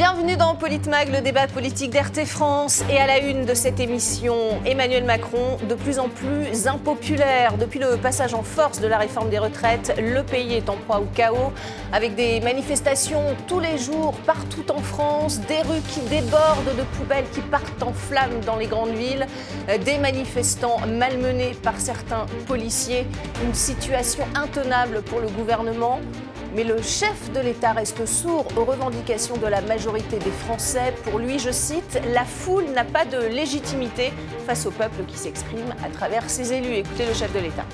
Bienvenue dans Politmag, le débat politique d'RT France. Et à la une de cette émission, Emmanuel Macron, de plus en plus impopulaire. Depuis le passage en force de la réforme des retraites, le pays est en proie au chaos, avec des manifestations tous les jours partout en France, des rues qui débordent de poubelles qui partent en flammes dans les grandes villes, des manifestants malmenés par certains policiers, une situation intenable pour le gouvernement. Mais le chef de l'État reste sourd aux revendications de la majorité des Français. Pour lui, je cite, la foule n'a pas de légitimité face au peuple qui s'exprime à travers ses élus. Écoutez le chef de l'État.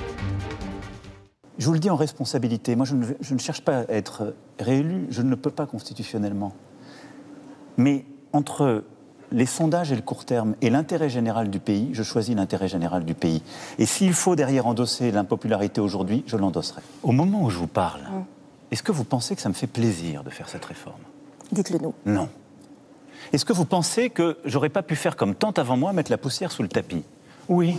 Je vous le dis en responsabilité, moi je ne, je ne, cherche pas à être réélu, je ne le peux pas constitutionnellement. Mais entre les sondages et le court terme et l'intérêt général du pays, je choisis l'intérêt général du pays. Et s'il faut derrière endosser l'impopularité aujourd'hui, je l'endosserai. Au moment où je vous parle, mmh. Est-ce que vous pensez que ça me fait plaisir de faire cette réforme? Dites-le nous. Non. Est-ce que vous pensez que j'aurais pas pu faire comme tant avant moi, mettre la poussière sous le tapis? Oui.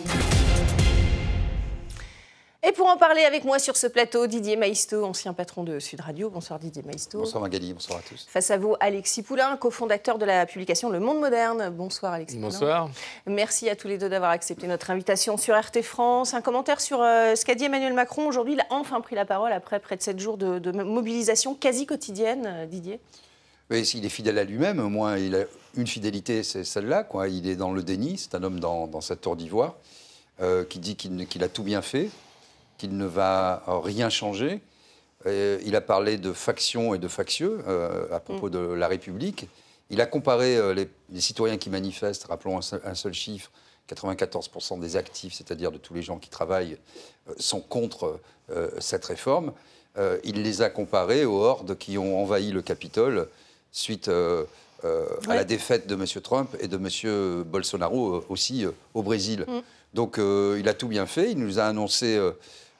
Et pour en parler avec moi sur ce plateau, Didier Maisto, ancien patron de Sud Radio. Bonsoir Didier Maisto. Bonsoir Magali, bonsoir à tous. Face à vous, Alexis Poulain, cofondateur de la publication Le Monde Moderne. Bonsoir Alexis Bonsoir. Poulain. Merci à tous les deux d'avoir accepté notre invitation sur RT France. Un commentaire sur euh, ce qu'a dit Emmanuel Macron. Aujourd'hui, il a enfin pris la parole après près de 7 jours de, de mobilisation quasi quotidienne, euh, Didier. Oui, s'il est fidèle à lui-même, au moins il a une fidélité, c'est celle-là. Quoi. Il est dans le déni, c'est un homme dans, dans cette tour d'ivoire euh, qui dit qu'il qu a tout bien fait qu'il ne va rien changer. Euh, il a parlé de factions et de factieux euh, à propos mm. de la République. Il a comparé euh, les, les, citoyens qui manifestent, rappelons un seul, un seul chiffre, 94% des actifs, c'est-à-dire de tous les gens qui travaillent, euh, sont contre euh, cette réforme. Euh, il les a comparés aux hordes qui ont envahi le Capitole suite ouais. à la défaite de M. Trump et de M. Bolsonaro aussi au Brésil. Mm. Donc il a tout bien fait. Il nous a annoncé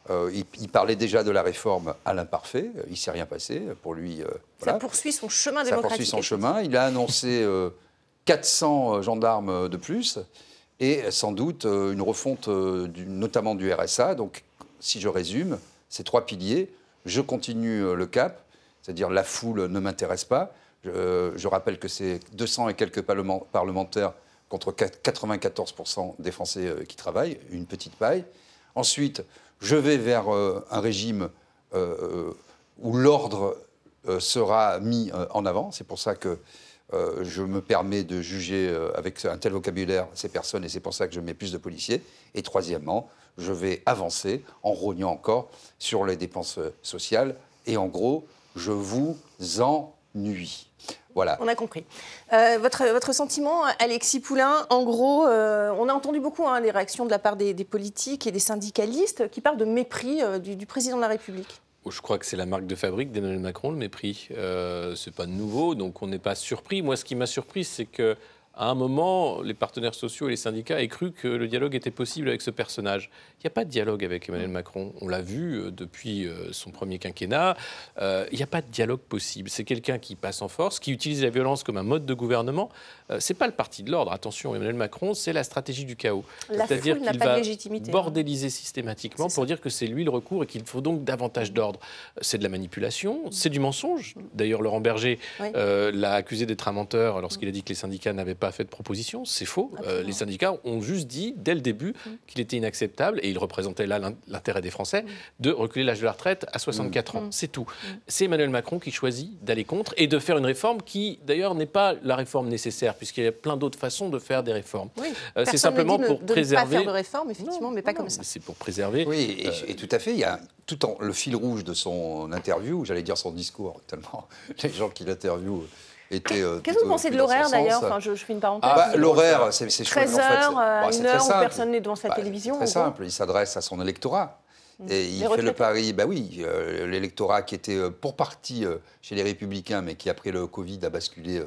euh, il, il, parlait déjà de la réforme à l'imparfait. Il ne s'est rien passé. Pour lui, euh, voilà. Ça poursuit son chemin Ça démocratique. poursuit son chemin. Il a annoncé euh, 400 gendarmes de plus et sans doute euh, une refonte du, notamment du RSA. Donc, si je résume, ces trois piliers, je continue le cap, c'est-à-dire la foule ne m'intéresse pas. Je, je, rappelle que c'est 200 et quelques parlementaires contre 94% des Français qui travaillent, une petite paille. Ensuite, je vais vers euh, un régime euh, où l'ordre euh, sera mis en avant. C'est pour ça que je me permets de juger avec un tel vocabulaire ces personnes et c'est pour ça que je mets plus de policiers. Et troisièmement, je vais avancer en rognant encore sur les dépenses sociales. Et en gros, je vous ennuie. Voilà. On a compris. Euh, votre, votre, sentiment, Alexis Poulain, en gros, euh, on a entendu beaucoup hein, les réactions de la part des, des, politiques et des syndicalistes qui parlent de mépris euh, du, du président de la République. Oh, je crois que c'est la marque de fabrique d'Emmanuel Macron, le mépris. Euh, c'est pas nouveau, donc on n'est pas surpris. Moi, ce qui m'a surpris, c'est que à un moment, les partenaires sociaux et les syndicats aient cru que le dialogue était possible avec ce personnage. Il n'y a pas de dialogue avec Emmanuel Macron. On l'a vu euh, depuis euh, son premier quinquennat. Euh, il n'y a pas de dialogue possible. C'est quelqu'un qui passe en force, qui utilise la violence comme un mode de gouvernement. Euh, c'est pas le parti de l'ordre. Attention, Emmanuel Macron, c'est la stratégie du chaos. C'est-à-dire qu'il va hein. bordéliser systématiquement pour dire que c'est lui le recours et qu'il faut donc davantage d'ordre. C'est de la manipulation, c'est du mensonge. D'ailleurs, Laurent Berger oui. euh, l'a accusé d'être un menteur lorsqu'il a dit que les syndicats n'avaient pas fait de proposition. C'est faux. Euh, les syndicats ont juste dit dès le début mmh. qu'il était inacceptable, et il représentait là l'intérêt des Français, mmh. de reculer l'âge de la retraite à 64 mmh. ans. C'est tout. C'est Emmanuel Macron qui choisit d'aller contre et de faire une réforme qui, d'ailleurs, n'est pas la réforme nécessaire, puisqu'il y a plein d'autres façons de faire des réformes. Oui. Euh, c'est simplement pour de préserver. Ne pas faire de réforme, effectivement, non, mais pas non, comme ça. C'est pour préserver. Oui, et, euh... et, tout à fait. Il y a tout en, le fil rouge de son interview, j'allais dire son discours, tellement les gens qui l'interviewent était. Euh, Qu'est-ce que vous pensez de l'horaire d'ailleurs enfin, je, je, fais une parenthèse. Ah, bah, L'horaire, c'est chouette. 13 heures, en fait, bah, une heure où personne n'est devant sa bah, télévision. Très simple, il s'adresse à son électorat. Mmh. Et il fait le pari, bah oui, euh, l'électorat qui était euh, pour partie euh, chez les Républicains, mais qui après le Covid a basculé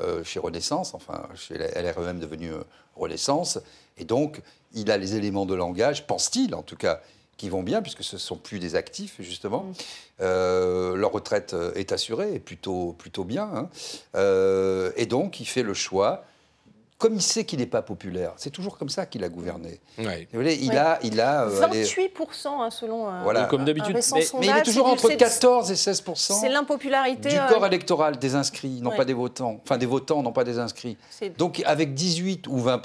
euh, chez Renaissance, enfin chez la LREM devenue euh, Renaissance. Et donc, il a les éléments de langage, pense-t-il en tout cas, qui vont bien, puisque ce ne sont plus des actifs, justement. Mmh. Euh, leur retraite est assurée, et plutôt, plutôt bien. Hein. Euh, et donc, il fait le choix comme il sait qu'il n'est pas populaire, c'est toujours comme ça qu'il a gouverné. Ouais. Vous voyez, il a, il a euh, allez, 28% hein, selon un, Voilà. Comme d'habitude. Mais- mais il est toujours entre du- 14 et 16 C'est l'impopularité. du euh, corps électoral des inscrits, non Ouais. pas des votants, enfin des votants, non pas des inscrits. Donc avec 18 ou 20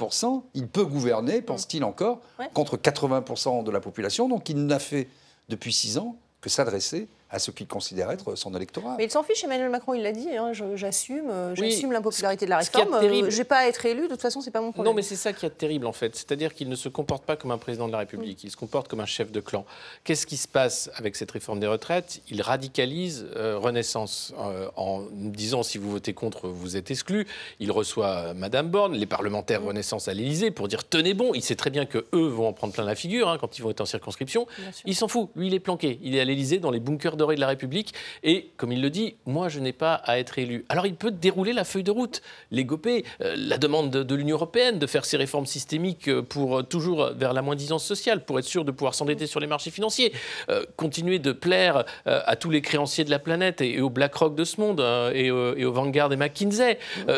il peut gouverner, pense-t-il encore, Ouais. contre 80 de la population. Donc il n'a fait depuis 6 ans que s'adresser à ce qu'il considère être son électorat. Mais il s'en fiche, Emmanuel Macron, il l'a dit, hein, je- j'assume, euh, Oui. l'impopularité de la réforme. terrible- euh, J'ai pas à être élu, de toute façon, c'est pas mon problème. Non, mais c'est ça qui est terrible en fait. C'est-à-dire qu'il ne se comporte pas comme un président de la République, il se comporte comme un chef de clan. Qu'est-ce qui se passe avec cette réforme des retraites? Il radicalise euh, Renaissance euh, en disant si vous votez contre, vous êtes exclu. Il reçoit Madame Borne, les parlementaires Renaissance à l'Élysée pour dire tenez bon. Il sait très bien que eux vont en prendre plein la figure hein, quand ils vont être en circonscription. Il s'en fout. Lui, il est planqué. Il est à l'Élysée dans les bunkers dorés de la République. Et comme il le dit, moi, je n'ai pas à être élu. Alors, il peut dérouler la feuille de route, les goper, euh, la demande de, de l'Union européenne de faire ces réformes systémiques euh, pour euh, toujours vers la moins-disance sociale, pour être sûr de pouvoir s'endetter sur les marchés financiers, euh, continuer de plaire à tous les créanciers de la planète et, et aux BlackRock de ce monde et, et aux Vanguard et McKinsey.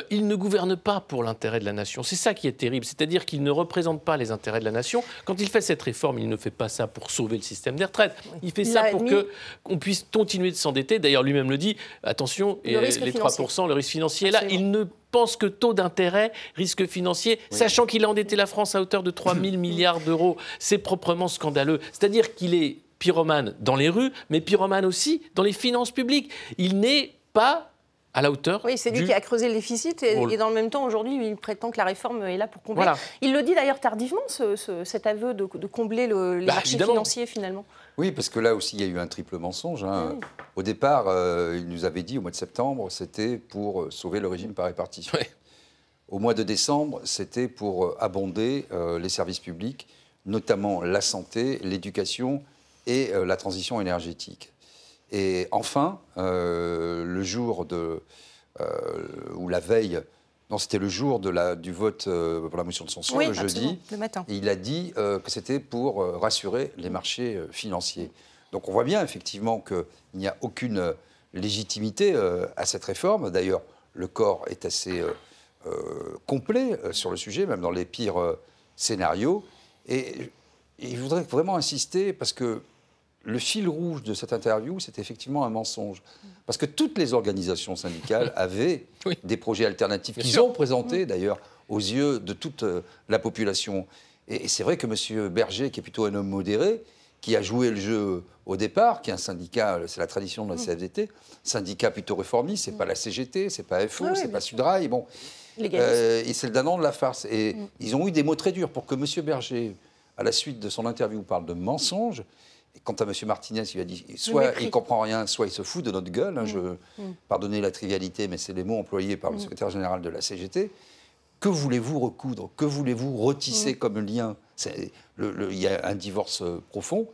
Il ne gouverne pas pour l'intérêt de la nation. C'est ça qui est terrible. C'est-à-dire qu'il ne représente pas les intérêts de la nation. Quand il fait cette réforme, il ne fait pas ça pour sauver le système des retraites. Il fait Il ça pour qu'on puisse continuer de s'endetter. D'ailleurs, lui-même le dit, attention, Le et les financier. 3%, le risque financier, là, il ne pense que taux d'intérêt, risque financier, sachant qu'il a endetté la France à hauteur de 3 000 milliards d'euros. C'est proprement scandaleux. C'est-à-dire qu'il est pyromane dans les rues, mais pyromane aussi dans les finances publiques. Il n'est pas à la hauteur Oui, c'est lui du qui a creusé le déficit et, dans le même temps, aujourd'hui, il prétend que la réforme est là pour combler. Voilà. Il le dit d'ailleurs tardivement, ce- ce- cet aveu de, de combler le- les Bah, marchés évidemment. financiers finalement. Oui, parce que là aussi, il y a eu un triple mensonge. hein. Oui. Au départ, euh, il nous avait dit au mois de septembre, c'était pour euh, sauver le régime par répartition. Ouais. Au mois de décembre, c'était pour euh, abonder euh, les services publics, notamment la santé, l'éducation et euh, la transition énergétique. Et enfin, euh, le jour de, euh, ou la veille, non, c'était le jour de la, du vote euh, pour la motion de censure, Oui, le jeudi, le matin. et il a dit que c'était pour rassurer les marchés financiers. Donc on voit bien effectivement qu'il n'y a aucune légitimité à cette réforme. D'ailleurs, le corps est assez complet sur le sujet, même dans les pires scénarios. Et, et je voudrais vraiment insister parce que le fil rouge de cette interview, c'est effectivement un mensonge. Parce que toutes les organisations syndicales avaient Oui. des projets alternatifs qu'ils ont présentés d'ailleurs aux yeux de toute euh, la population. Et, c'est vrai que M. Berger, qui est plutôt un homme modéré, qui a joué le jeu au départ, qui est un syndicat, c'est la tradition de la CFDT, syndicat plutôt réformiste, c'est pas la CGT, c'est pas FO, oui, c'est pas. Sudrail, bon. Euh, et c'est le dindon de la farce. Et Mm. ils ont eu des mots très durs pour que M. Berger, à la suite de son interview, parle de mensonges. Et quant à M. Martinez, il a dit soit il comprend rien, soit il se fout de notre gueule. hein, je, Mm. Pardonnez la trivialité, mais c'est les mots employés par le secrétaire général de la CGT. Que voulez-vous recoudre? Que voulez-vous retisser Mm. comme lien? Il y a un divorce euh, profond.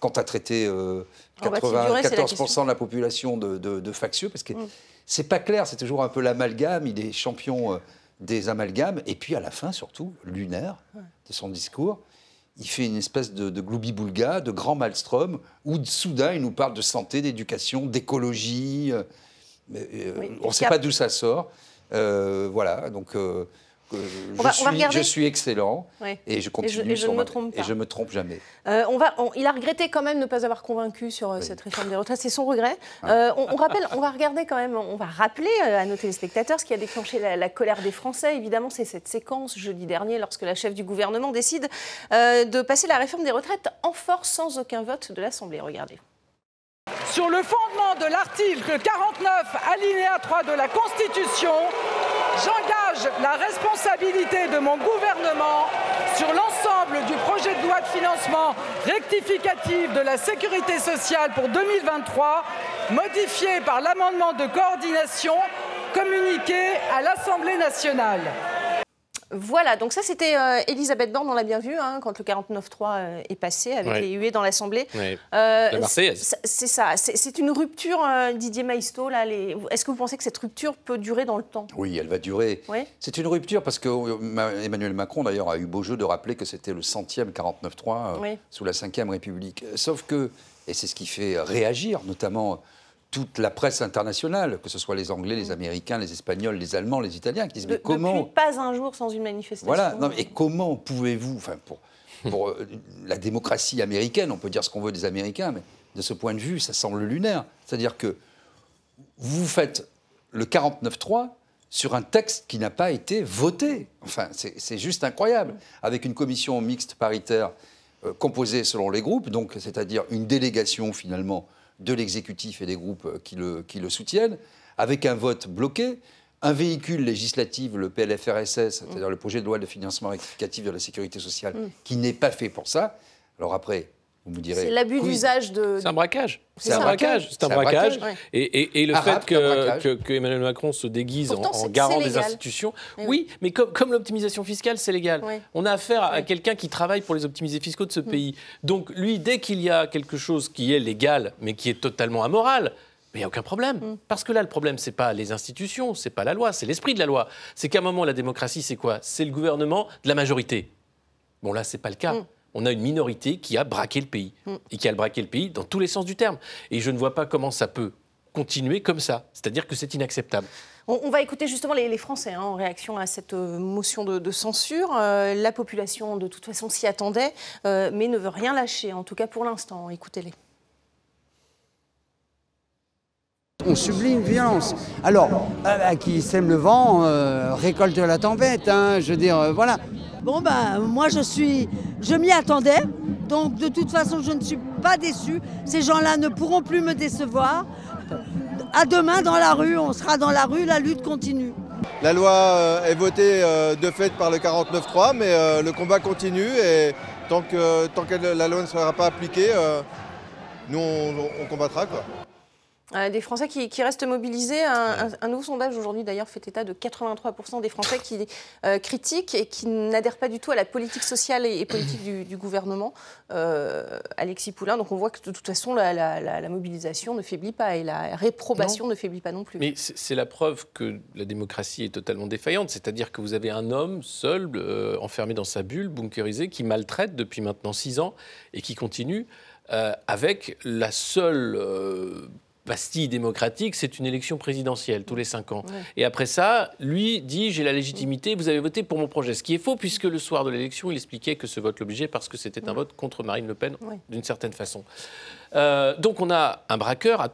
Quand à traiter euh, On va figurer, c'est la 94% de la population de, de- de factieux, parce que c'est pas clair, c'est toujours un peu l'amalgame, il est champion euh, des amalgames, et puis à la fin, surtout, lunaire de son discours, il fait une espèce de, de gloubi-boulga, de grand maelstrom, où soudain il nous parle de santé, d'éducation, d'écologie, euh, euh, Oui, on ne sait pas d'où ça sort. Euh, voilà, donc euh, je, On va- on va suis, regarder. je suis excellent, Ouais. et je continue et je sur ne ma- me trompe et pas. je me trompe jamais. Euh, on va, on- il a regretté quand même de ne pas avoir convaincu sur euh, cette réforme des retraites. C'est son regret. Euh, on, on rappelle, on va regarder quand même, on va rappeler à nos téléspectateurs ce qui a déclenché la, la colère des Français. Évidemment, c'est cette séquence jeudi dernier lorsque la chef du gouvernement décide euh, de passer la réforme des retraites en force sans aucun vote de l'Assemblée. Regardez. Sur le fondement de l'article 49, alinéa 3 de la Constitution, j'engage la responsabilité de mon gouvernement sur l'ensemble du projet de loi de financement rectificatif de la sécurité sociale pour 2023, modifié par l'amendement de coordination communiqué à l'Assemblée nationale. Voilà, donc ça c'était euh, Elisabeth Borne, on l'a bien vu, hein, quand le 49.3 euh, est passé avec Ouais. les huées dans l'Assemblée. Ouais. Euh, La Marseillaise. c'est- ça, c'est une rupture, euh, Didier Maisto. là, les- Est-ce que vous pensez que cette rupture peut durer dans le temps? Oui, elle va durer. Oui. C'est une rupture parce que Ma- Emmanuel Macron, d'ailleurs, a eu beau jeu de rappeler que c'était le centième 49-3 euh, Oui. sous la Ve République. Sauf que, et c'est ce qui fait réagir, notamment toute la presse internationale, que ce soit les Anglais, les Américains, les Espagnols, les Allemands, les Italiens, qui disent De- mais comment Depuis pas un jour sans une manifestation. voilà. Non, et comment pouvez-vous, enfin, pour, pour euh, la démocratie américaine, on peut dire ce qu'on veut des Américains, mais de ce point de vue, ça semble lunaire. C'est-à-dire que vous faites le 49-3 sur un texte qui n'a pas été voté. Enfin, c'est c'est juste incroyable. Avec une commission mixte paritaire euh, composée selon les groupes, donc c'est-à-dire une délégation finalement de l'exécutif et des groupes euh, qui le, qui le soutiennent, avec un vote bloqué, un véhicule législatif, le PLFRSS, c'est-à-dire le projet de loi de financement rectificatif de la sécurité sociale, qui n'est pas fait pour ça. Alors après, vous me direz... C'est l'abus d'usage de. C'est un braquage. C'est un braquage. C'est un braquage. braquage. Et, et- et le Arabe, fait que, braquage. que- que Emmanuel Macron se déguise en, Pourtant, en c'est- garant des institutions, oui. oui, mais comme, comme l'optimisation fiscale, c'est légal. Oui. On a affaire à quelqu'un qui travaille pour les optimisés fiscaux de ce pays. Donc lui, dès qu'il y a quelque chose qui est légal, mais qui est totalement amoral, mais il n'y a aucun problème. Mm. Parce que là, le problème, c'est pas les institutions, c'est pas la loi, c'est l'esprit de la loi. C'est qu'à un moment, la démocratie, c'est quoi? C'est le gouvernement de la majorité. Bon, là, c'est pas le cas. Mm. On a une minorité qui a braqué le pays. Et qui a braqué le pays dans tous les sens du terme. Et je ne vois pas comment ça peut continuer comme ça. C'est-à-dire que c'est inacceptable. On, va écouter justement les, Français hein, en réaction à cette euh, motion de, de censure. Euh, la population, de toute façon, s'y attendait, euh, mais ne veut rien lâcher, en tout cas pour l'instant. Écoutez-les. On subit une violence. Alors, euh, bah, qui sème le vent, euh, récolte la tempête. hein, je veux dire, euh, voilà. Bon ben moi je suis, je m'y attendais, donc de toute façon je ne suis pas déçue. Ces gens-là ne pourront plus me décevoir. À demain dans la rue, on sera dans la rue, la lutte continue. La loi euh, est votée euh, de fait par le 49-3, mais euh, le combat continue et tant que, tant que la loi ne sera pas appliquée, euh, nous on, on combattra. Quoi. Euh, des Français qui, qui restent mobilisés. Un, un- un nouveau sondage aujourd'hui, d'ailleurs, fait état de 83% des Français qui euh, critiquent et qui n'adhèrent pas du tout à la politique sociale et, et politique du, du gouvernement. Euh, Alexis Poulain, donc on voit que de toute façon, la, la- la- la mobilisation ne faiblit pas et la réprobation ne faiblit pas non plus. Mais c'est la preuve que la démocratie est totalement défaillante. C'est-à-dire que vous avez un homme seul, enfermé dans sa bulle, bunkerisé, qui maltraite depuis maintenant six ans et qui continue euh, avec la seule. euh, Pastille démocratique, c'est une élection présidentielle tous les cinq ans. Et après ça, lui dit j'ai la légitimité, vous avez voté pour mon projet. Ce qui est faux, puisque le soir de l'élection, il expliquait que ce vote l'obligeait parce que c'était un vote contre Marine Le Pen, Ouais. d'une certaine façon. Euh, donc on a un braqueur, à-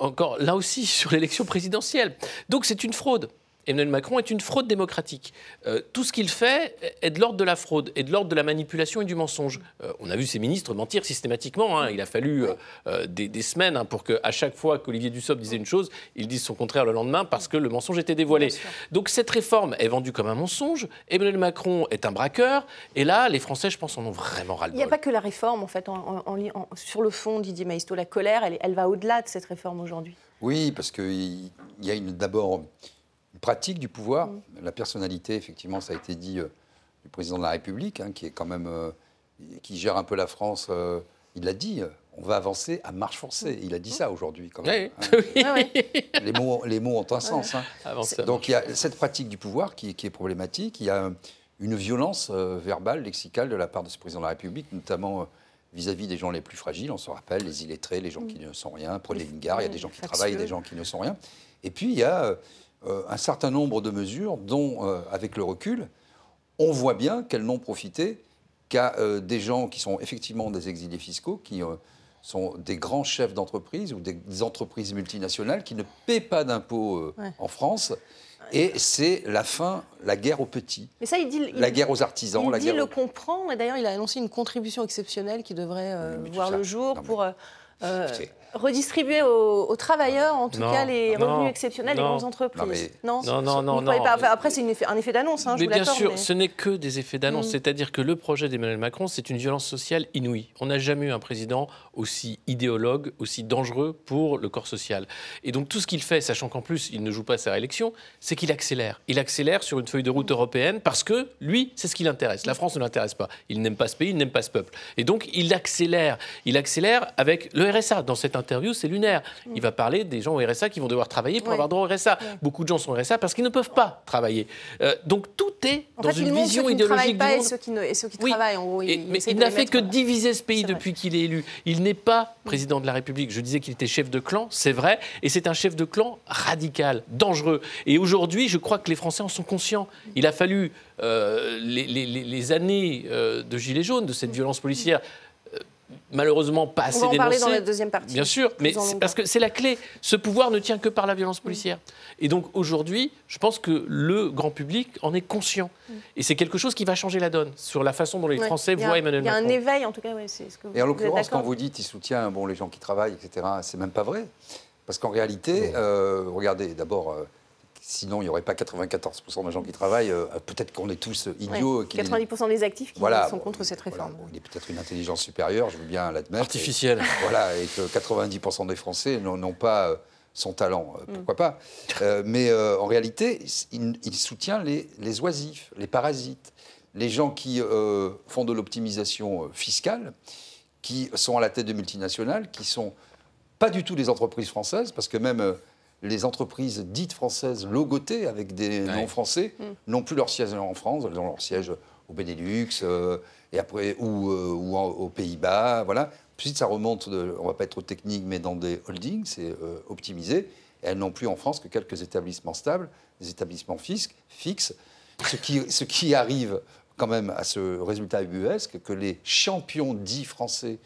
encore là aussi, sur l'élection présidentielle. Donc c'est une fraude. Emmanuel Macron est une fraude démocratique. Euh, tout ce qu'il fait est de l'ordre de la fraude, et de l'ordre de la manipulation et du mensonge. Euh, on a vu ces ministres mentir systématiquement. hein. Il a fallu euh, des, des semaines hein, pour qu'à chaque fois qu'Olivier Dussopt disait une chose, il dise son contraire le lendemain parce que le mensonge était dévoilé. Donc cette réforme est vendue comme un mensonge. Emmanuel Macron est un braqueur. Et là, les Français, je pense, en ont vraiment Il ras-le-bol. n'y a pas que la réforme, en fait, en- en- en li- en- sur le fond, Didier Maisto. La colère, elle, est- elle va au-delà de cette réforme aujourd'hui. Oui, parce qu'il y a d'abord pratique du pouvoir, la personnalité, effectivement, ça a été dit, euh, du président de la République, hein, qui est quand même, euh, qui gère un peu la France. euh, il l'a dit, on va avancer à marche forcée. Il a dit ça aujourd'hui, quand même. Oui, hein. Les, mots, les mots ont un sens. hein. Donc il y a cette pratique du pouvoir qui, qui est problématique. Il y a une violence euh, verbale, lexicale de la part de ce président de la République, notamment euh, vis-à-vis des gens les plus fragiles. On se rappelle, les illettrés, les gens qui ne sont rien. Prenez une gare, il y a des gens qui travaillent, des gens qui ne sont rien. Et puis il y a euh, un certain nombre de mesures dont, euh, avec le recul, on voit bien qu'elles n'ont profité qu'à euh, des gens qui sont effectivement des exilés fiscaux, qui sont des grands chefs d'entreprise ou des, des entreprises multinationales qui ne paient pas d'impôts Ouais. en France. Et c'est la fin, la guerre aux petits, Mais ça, il dit, il- la guerre aux artisans, il la dit guerre le aux... comprend. Et d'ailleurs, il a annoncé une contribution exceptionnelle qui devrait euh, voir ça- le jour non, pour euh, redistribuer aux, aux travailleurs, en tout Non, cas, les non, revenus exceptionnels des grandes entreprises. Non, Non, non, non, Vous croyez non. pas Enfin, Après, c'est un effet d'annonce, hein, je mais vous bien sûr, mais- ce n'est que des effets d'annonce. Mm. C'est-à-dire que le projet d'Emmanuel Macron, c'est une violence sociale inouïe. On n'a jamais eu un président aussi idéologue, aussi dangereux pour le corps social. Et donc tout ce qu'il fait, sachant qu'en plus il ne joue pas sa réélection, c'est qu'il accélère. Il accélère sur une feuille de route européenne parce que lui, c'est ce qui l'intéresse. La France ne l'intéresse pas. Il n'aime pas ce pays, il n'aime pas ce peuple. Et donc il accélère. Il accélère avec le RSA, dans cette interview, c'est lunaire. Il va parler des gens au RSA qui vont devoir travailler pour Ouais. avoir droit au RSA. Beaucoup de gens sont au RSA parce qu'ils ne peuvent pas travailler. Euh, donc tout est En dans fait, une vision ceux qui ne travaillent idéologique pas du et ceux qui, ne- et ceux qui Oui. travaillent. En gros, il, mais n'a fait que diviser ce pays depuis qu'il est élu. Il n'est pas président de la République. Je disais qu'il était chef de clan, c'est vrai, et c'est un chef de clan radical, dangereux. Et aujourd'hui, je crois que les Français en sont conscients. Il a fallu euh, les, les- les- les années euh, de Gilets jaunes, de cette violence policière, malheureusement pas On assez va en parler dans la deuxième partie. Bien sûr, mais parce que c'est la clé. Ce pouvoir ne tient que par la violence policière. Et donc aujourd'hui, je pense que le grand public en est conscient. Et c'est quelque chose qui va changer la donne sur la façon dont les Ouais. Français voient Emmanuel Il y a un Macron. éveil, en tout cas, ouais, ce que vous Et en l'occurrence, quand vous dites il soutient bon, les gens qui travaillent, etc., c'est même pas vrai. Parce qu'en réalité, euh, regardez, d'abord, euh, sinon il n'y aurait pas 94% des gens qui travaillent. euh, Peut-être qu'on est tous idiots. Ouais, qu'il- 90% des actifs qui Voilà, sont bon, contre cette voilà, réforme. bon, il est peut-être une intelligence supérieure, je veux bien l'admettre. Artificielle. Et, voilà, et que 90% des Français n'ont pas euh, son talent. Mm. Euh, Pourquoi pas Euh, Mais euh, en réalité, il, il soutient les, les oisifs, les parasites, les gens qui euh, font de l'optimisation fiscale, qui sont à la tête de multinationales, qui sont pas du tout des entreprises françaises, parce que même euh, les entreprises dites françaises logotées avec des Ouais. noms français Mm. n'ont plus leur siège en France, elles ont leur siège au Benelux euh, et après, ou, euh, ou en- aux Pays-Bas. Voilà. Ensuite, ça remonte, de, on ne va pas être trop technique, mais dans des holdings, c'est euh, optimisé. Et elles n'ont plus en France que quelques établissements stables, des établissements fisc- fixes, ce qui, ce qui arrive quand même à ce résultat ubuesque que les champions dits français,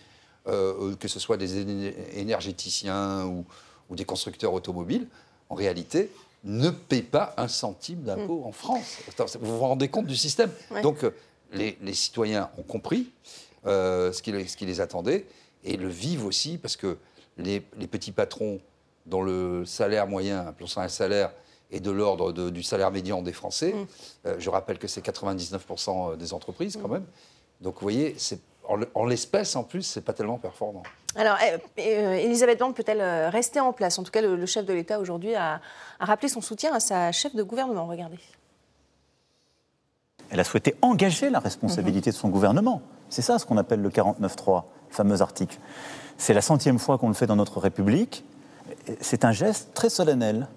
euh, que ce soit des éner- énergéticiens ou, ou des constructeurs automobiles, en réalité, ne paient pas un centime d'impôt en France. Vous vous rendez compte du système? Ouais. Donc, euh, les, les citoyens ont compris euh, ce, qui, les- ce qui les attendait et le vivent aussi parce que les, les petits patrons dont le salaire moyen, appelons ça un salaire, est de l'ordre du salaire médian des Français, euh, je rappelle que c'est 99% des entreprises quand même. Donc, vous voyez, en l'espèce, en plus, c'est pas tellement performant. Alors, euh, euh, Elisabeth Borne peut-elle euh, rester en place? En tout cas, le, chef de l'État aujourd'hui a, a rappelé son soutien à sa chef de gouvernement. Regardez. Elle a souhaité engager la responsabilité de son gouvernement. C'est ça ce qu'on appelle le 49.3, le fameux article. C'est la centième fois qu'on le fait dans notre République. C'est un geste très solennel.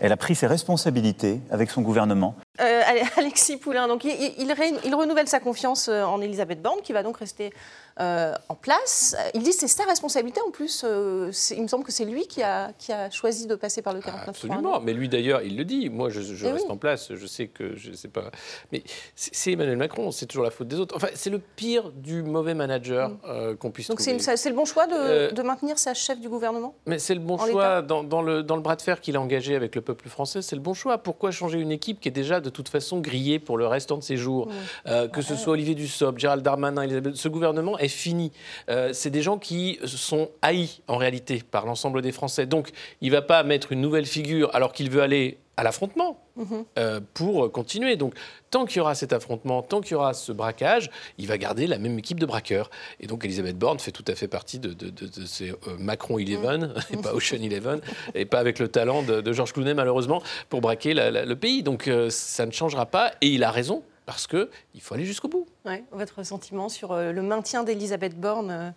Elle a pris ses responsabilités avec son gouvernement. Euh, Alexis Poulain, donc il, il- il ré- il renouvelle sa confiance euh, en Elisabeth Borne, qui va donc rester euh, en place. Euh, Il dit que c'est sa responsabilité en plus. euh, il me semble que c'est lui qui a, qui a choisi de passer par le 49 Absolument, mais lui d'ailleurs, il le dit. Moi, je, je Eh reste oui. en place. Je sais que je sais pas, mais c'est Emmanuel Macron. C'est toujours la faute des autres. Enfin, c'est le pire du mauvais manager euh, qu'on puisse Mm. Donc c'est trouver. une- c'est le bon choix de, de maintenir sa chef du gouvernement Mais c'est le bon choix dans, dans le, dans le bras de fer qu'il a engagé avec le peuple français. C'est le bon choix. Pourquoi changer une équipe qui est déjà de toute façon grillée pour le restant de ses jours Euh, Que ce soit Olivier Dussopt, Gérald Darmanin, Elisabeth, ce gouvernement est fini. Euh, c'est des gens qui sont haïs en réalité par l'ensemble des Français. Donc il ne va pas mettre une nouvelle figure alors qu'il veut aller à l'affrontement euh, pour continuer. Donc, tant qu'il y aura cet affrontement, tant qu'il y aura ce braquage, il va garder la même équipe de braqueurs. Et donc, Elisabeth Borne fait tout à fait partie de, de- de- de ces euh, Macron Eleven, et pas Ocean Eleven, et pas avec le talent de, Georges Clooney, malheureusement, pour braquer la- la- le pays. Donc, euh, ça ne changera pas. Et il a raison, parce qu'il faut aller jusqu'au bout. Ouais, Votre sentiment sur le maintien d'Elisabeth Borne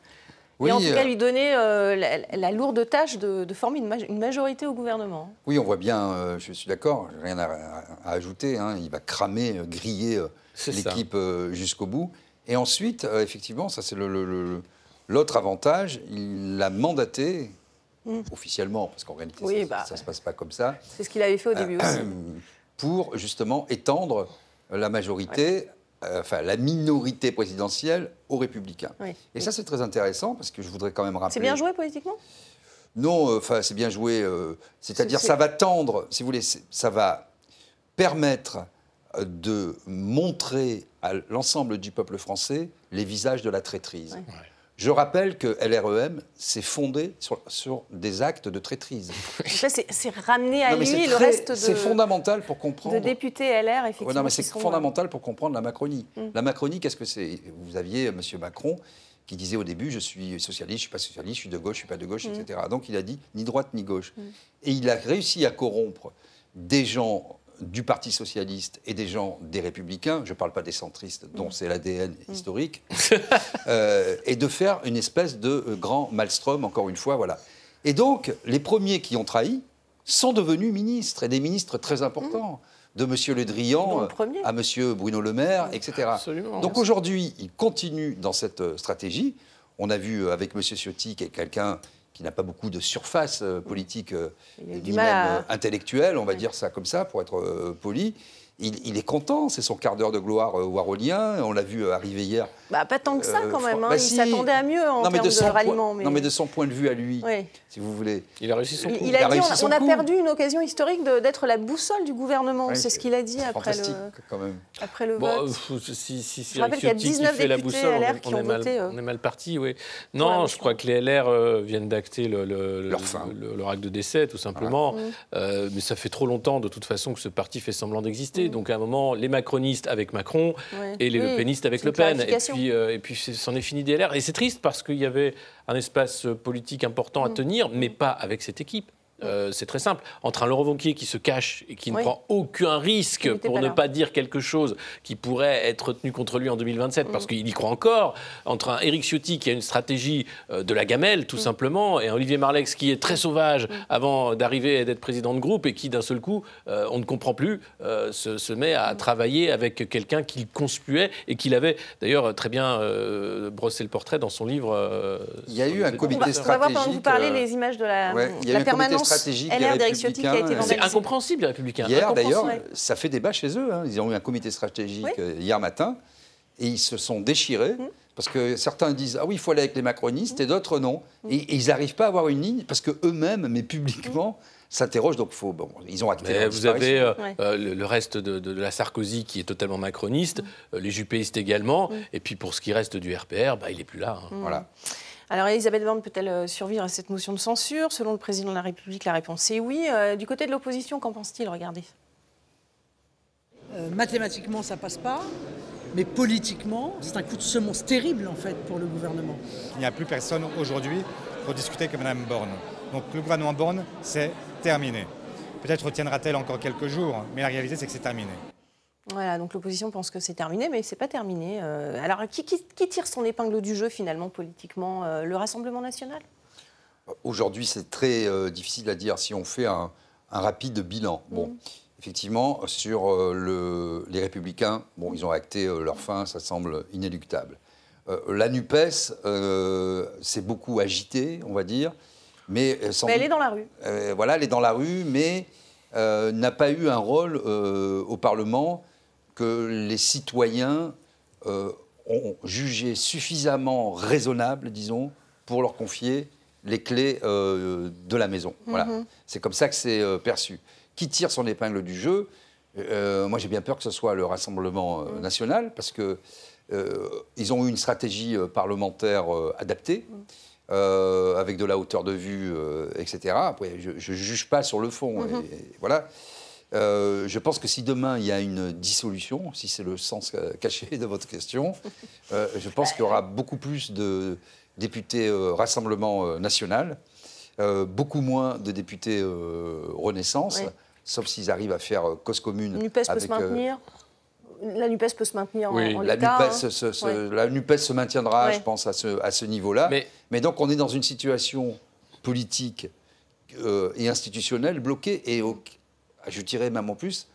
Oui, et en tout euh, cas lui donner euh, la, la lourde tâche de, de former une, maj- une majorité au gouvernement. Oui, on voit bien, euh, je suis d'accord, rien à, ajouter. hein, il va cramer, euh, griller euh, l'équipe euh, jusqu'au bout. Et ensuite, euh, effectivement, ça c'est le- le- le- l'autre avantage, il l'a mandaté officiellement, parce qu'en réalité. Oui, ça bah. ne se passe pas comme ça, C'est ce qu'il avait fait au début aussi. pour justement étendre la majorité, euh, enfin la minorité présidentielle aux républicains. Oui. Et ça, c'est très intéressant, parce que je voudrais quand même rappeler... C'est bien joué politiquement? Non, euh, enfin, c'est bien joué. euh, C'est-à-dire, C'est- ça va tendre, si vous voulez, ça va permettre euh, de montrer à l'ensemble du peuple français les visages de la traîtrise. Ouais. Je rappelle que LREM s'est fondé sur, sur des actes de traîtrise. C'est c'est ramener à Non, lui le très- reste de, C'est fondamental pour de comprendre. députés LR, effectivement. Ouais, non, mais c'est euh, fondamental pour comprendre la Macronie. Mm. La Macronie, qu'est-ce que c'est? Vous aviez M. Macron qui disait au début Je suis socialiste, je ne suis pas socialiste, je suis de gauche, je ne suis pas de Mm. gauche, etc. Donc il a dit ni droite ni gauche. Et il a réussi à corrompre des gens du Parti socialiste et des gens des républicains, je ne parle pas des centristes dont c'est l'ADN historique, euh, et de faire une espèce de euh, grand maelstrom, encore une fois, voilà. Et donc, les premiers qui ont trahi sont devenus ministres, et des ministres très importants. De M. Le Drian à M. Bruno Le Maire, etc. Absolument. Donc aujourd'hui, il continue dans cette euh, stratégie. On a vu avec M. Ciotti, qui est quelqu'un qui n'a pas beaucoup de surface euh, politique euh, ni du même à- euh, intellectuelle, on va dire ça comme ça, pour être poli. Il, il est content, c'est son quart d'heure de gloire euh, warolien. On l'a vu euh, arriver hier. Bah, pas tant que ça Euh, quand même. Hein. bah il si. s'attendait à mieux en non, termes de de, son point- ralliement. mais- non, mais de son point de vue à lui, Oui. si vous voulez. Il a réussi son coup. il a, Il a dit on, son on a coup. perdu une occasion historique d'être la boussole du gouvernement. C'est ce qu'il a dit après le, quand même. après le Bon, vote. euh, si, si, si Je rappelle qu'il y a Ciotti qui 19 fait la députés boussole, LR on, qui on ont mal, voté, euh, on est mal parti, oui. Non, je crois que les LR viennent d'acter le, le- Leur acte de décès, tout simplement. Mais ça fait trop longtemps, de toute façon, que ce parti fait semblant d'exister. Donc, à un moment, les macronistes avec Macron Ouais. et les Oui, Le avec Le Pen. Et puis, euh, et puis c'en est fini des LR. Et c'est triste parce qu'il y avait un espace politique important à Mm. tenir, mais pas avec cette équipe. Euh, c'est très simple. Entre un Laurent Wauquiez qui se cache et qui ne Oui. prend aucun risque pour pas ne là. pas dire quelque chose qui pourrait être tenu contre lui en 2027, Mm. parce qu'il y croit encore, entre un Éric Ciotti qui a une stratégie euh, de la gamelle, Mm. tout simplement, et un Olivier Marlex qui est très sauvage avant d'arriver et d'être président de groupe et qui, d'un seul coup, euh, on ne comprend plus, euh, se, se met Mm. à travailler avec quelqu'un qu'il conspuait et qu'il avait d'ailleurs très bien euh, brossé le portrait dans son livre. euh, Il y a eu un comité va, on va voir pendant que vous stratégique, parlez euh, les images de la, ouais, la permanence stratégique des Républicains, C'est vandalisée. incompréhensible, les Républicains. Hier, d'ailleurs, ça fait débat chez eux. hein. Ils ont eu un comité stratégique Oui. euh, hier matin et ils se sont déchirés. Parce que certains disent ah oui il faut aller avec les macronistes et d'autres non et, et ils n'arrivent pas à avoir une ligne parce que eux-mêmes mais publiquement s'interrogent donc faut bon ils ont acté Mais vous avez euh, Ouais. euh, le, le reste de, de la Sarkozy qui est totalement macroniste, euh, les juppéistes également, et puis pour ce qui reste du RPR, bah, il n'est plus là. hein. voilà Alors Elisabeth Borne peut-elle euh, survivre à cette motion de censure? Selon le président de la République, la réponse est oui. Euh, du côté de l'opposition, qu'en pense-t-il? Regardez. Euh, mathématiquement, ça passe pas, mais politiquement, c'est un coup de semonce terrible en fait pour le gouvernement. Il n'y a plus personne aujourd'hui pour discuter avec Mme Borne. Donc le gouvernement Borne, c'est terminé. Peut-être retiendra-t-elle encore quelques jours, mais la réalité, c'est que c'est terminé. Voilà, donc l'opposition pense que c'est terminé, mais c'est pas terminé. Euh, alors qui, qui- qui tire son épingle du jeu finalement politiquement Euh, Le Rassemblement national? Aujourd'hui, c'est très euh, difficile à dire si on fait un, un rapide bilan. Bon, effectivement, sur euh, le- les Républicains, bon, ils ont acté euh, leur fin, ça semble inéluctable. Euh, la NUPES euh, s'est beaucoup agitée, on va dire, mais, euh, sans Mais elle doute- est dans la rue. euh, voilà, elle est dans la rue, mais euh, n'a pas eu un rôle euh, au Parlement que les citoyens euh, ont jugé suffisamment raisonnable, disons, pour leur confier les clés euh, de la maison. Voilà. C'est comme ça que c'est euh, perçu. Qui tire son épingle du jeu Moi, j'ai bien peur que ce soit le Rassemblement euh, national, parce que ils ont eu une stratégie parlementaire adaptée, euh, avec de la hauteur de vue, etc. Après, je ne juge pas sur le fond. et- et voilà. Euh, je pense que si demain il y a une dissolution, si c'est le sens euh, caché de votre question, euh, je pense qu'il y aura beaucoup plus de députés euh, Rassemblement euh, national, euh, beaucoup moins de députés euh, Renaissance, Oui. sauf s'ils arrivent à faire euh, cause commune. NUPES peut se avec, maintenir La NUPES peut se maintenir en- Oui. en, la l'état. NUPES, hein. se, se- Ouais. la NUPES se maintiendra, Ouais. je pense, à ce, à ce niveau-là. Mais- Mais... donc, on est dans une situation politique euh, et institutionnelle bloquée, et au- je dirais même en plus,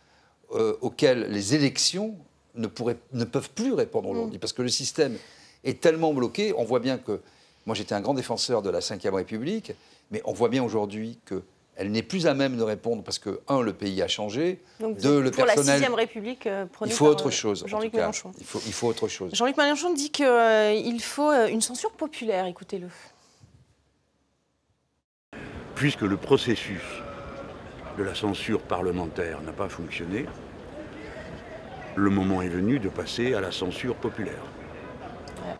euh, auquel les élections ne, pourraient, ne peuvent plus répondre aujourd'hui. Mm. Parce que le système est tellement bloqué, on voit bien que. Moi, j'étais un grand défenseur de la Ve République, mais on voit bien aujourd'hui que. Elle n'est plus à même de répondre parce que, un, le pays a changé, Donc, deux, le pour personnel. la sixième République euh, prônée il faut autre euh, chose. en Jean-Luc tout cas. Mélenchon. Il faut, il faut autre chose. Jean-Luc Mélenchon dit qu'il faut euh, une censure populaire, écoutez-le. puisque le processus la censure parlementaire n'a pas fonctionné, le moment est venu de passer à la censure populaire.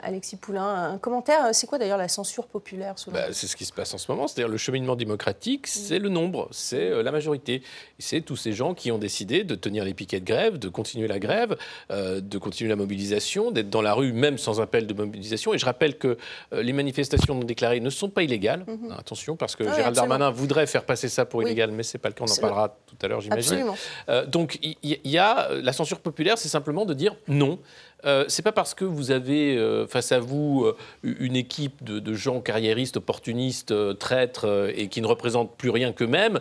Alexis Poulain, un commentaire, c'est quoi d'ailleurs la censure populaire bah, C'est ce qui se passe en ce moment, c'est-à-dire le cheminement démocratique, c'est le nombre, c'est euh, la majorité. C'est tous ces gens qui ont décidé de tenir les piquets de grève, de continuer la grève, euh, de continuer la mobilisation, d'être dans la rue même sans appel de mobilisation. Et je rappelle que euh, les manifestations non déclarées ne sont pas illégales. Mhm. Attention, parce que ah Gérald Darmanin voudrait faire passer ça pour illégal, mais ce n'est pas le cas, on en parlera tout à l'heure, j'imagine. donc il y, a la censure populaire, c'est simplement de dire non. Euh, c'est pas parce que vous avez euh, face à vous euh, une équipe de, gens carriéristes, opportunistes, traîtres et qui ne représentent plus rien qu'eux-mêmes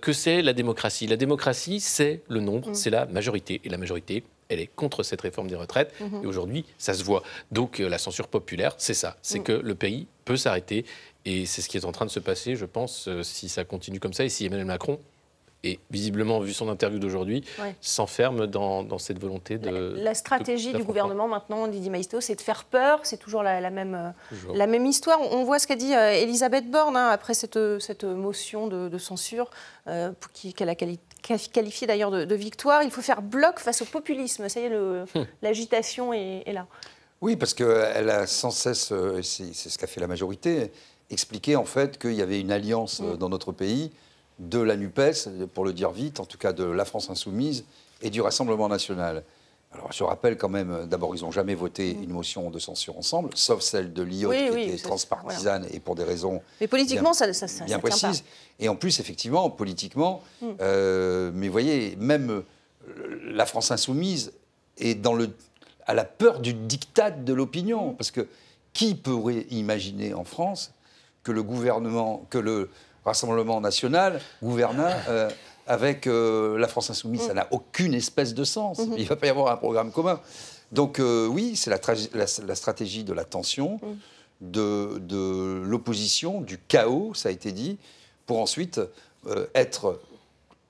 que c'est la démocratie. La démocratie, c'est le nombre, mm. c'est la majorité. Et la majorité, elle est contre cette réforme des retraites. Mm-hmm. Et aujourd'hui, ça se voit. Donc la censure populaire, c'est ça. C'est mm. que le pays peut s'arrêter. Et c'est ce qui est en train de se passer, je pense, si ça continue comme ça et si Emmanuel Macron et visiblement, vu son interview d'aujourd'hui, s'enferme dans, cette volonté de... La, stratégie du gouvernement maintenant, Didier Maisto, c'est de faire peur. C'est toujours la, même, euh, la même histoire. On voit ce qu'a dit euh, Elisabeth Borne hein, après cette, cette motion de, censure euh, qu'elle a qualifiée d'ailleurs de, victoire. Il faut faire bloc face au populisme. Ça y est, hum. l'agitation est, est, là. Oui, parce qu'elle a sans cesse, c'est ce qu'a fait la majorité, expliqué en fait qu'il y avait une alliance hum. dans notre pays de la NUPES, pour le dire vite, en tout cas de la France Insoumise et du Rassemblement National. Alors, je rappelle quand même, d'abord, ils n'ont jamais voté une motion de censure ensemble, sauf celle de l'IOT qui était transpartisane et pour des raisons mais politiquement, ça, ça, bien précises. Et en plus, effectivement, politiquement, hmm. euh, mais vous voyez, même euh, la France Insoumise est dans le, à la peur du diktat de l'opinion. Hmm. Parce que qui pourrait imaginer en France que le gouvernement, que le, Rassemblement national gouvernant euh, avec euh, la France insoumise. Ça mm. n'a aucune espèce de sens. Mm-hmm. Il ne va pas y avoir un programme commun. Donc euh, oui, c'est la, stratégie de la tension, mm. de, l'opposition, du chaos, ça a été dit, pour ensuite être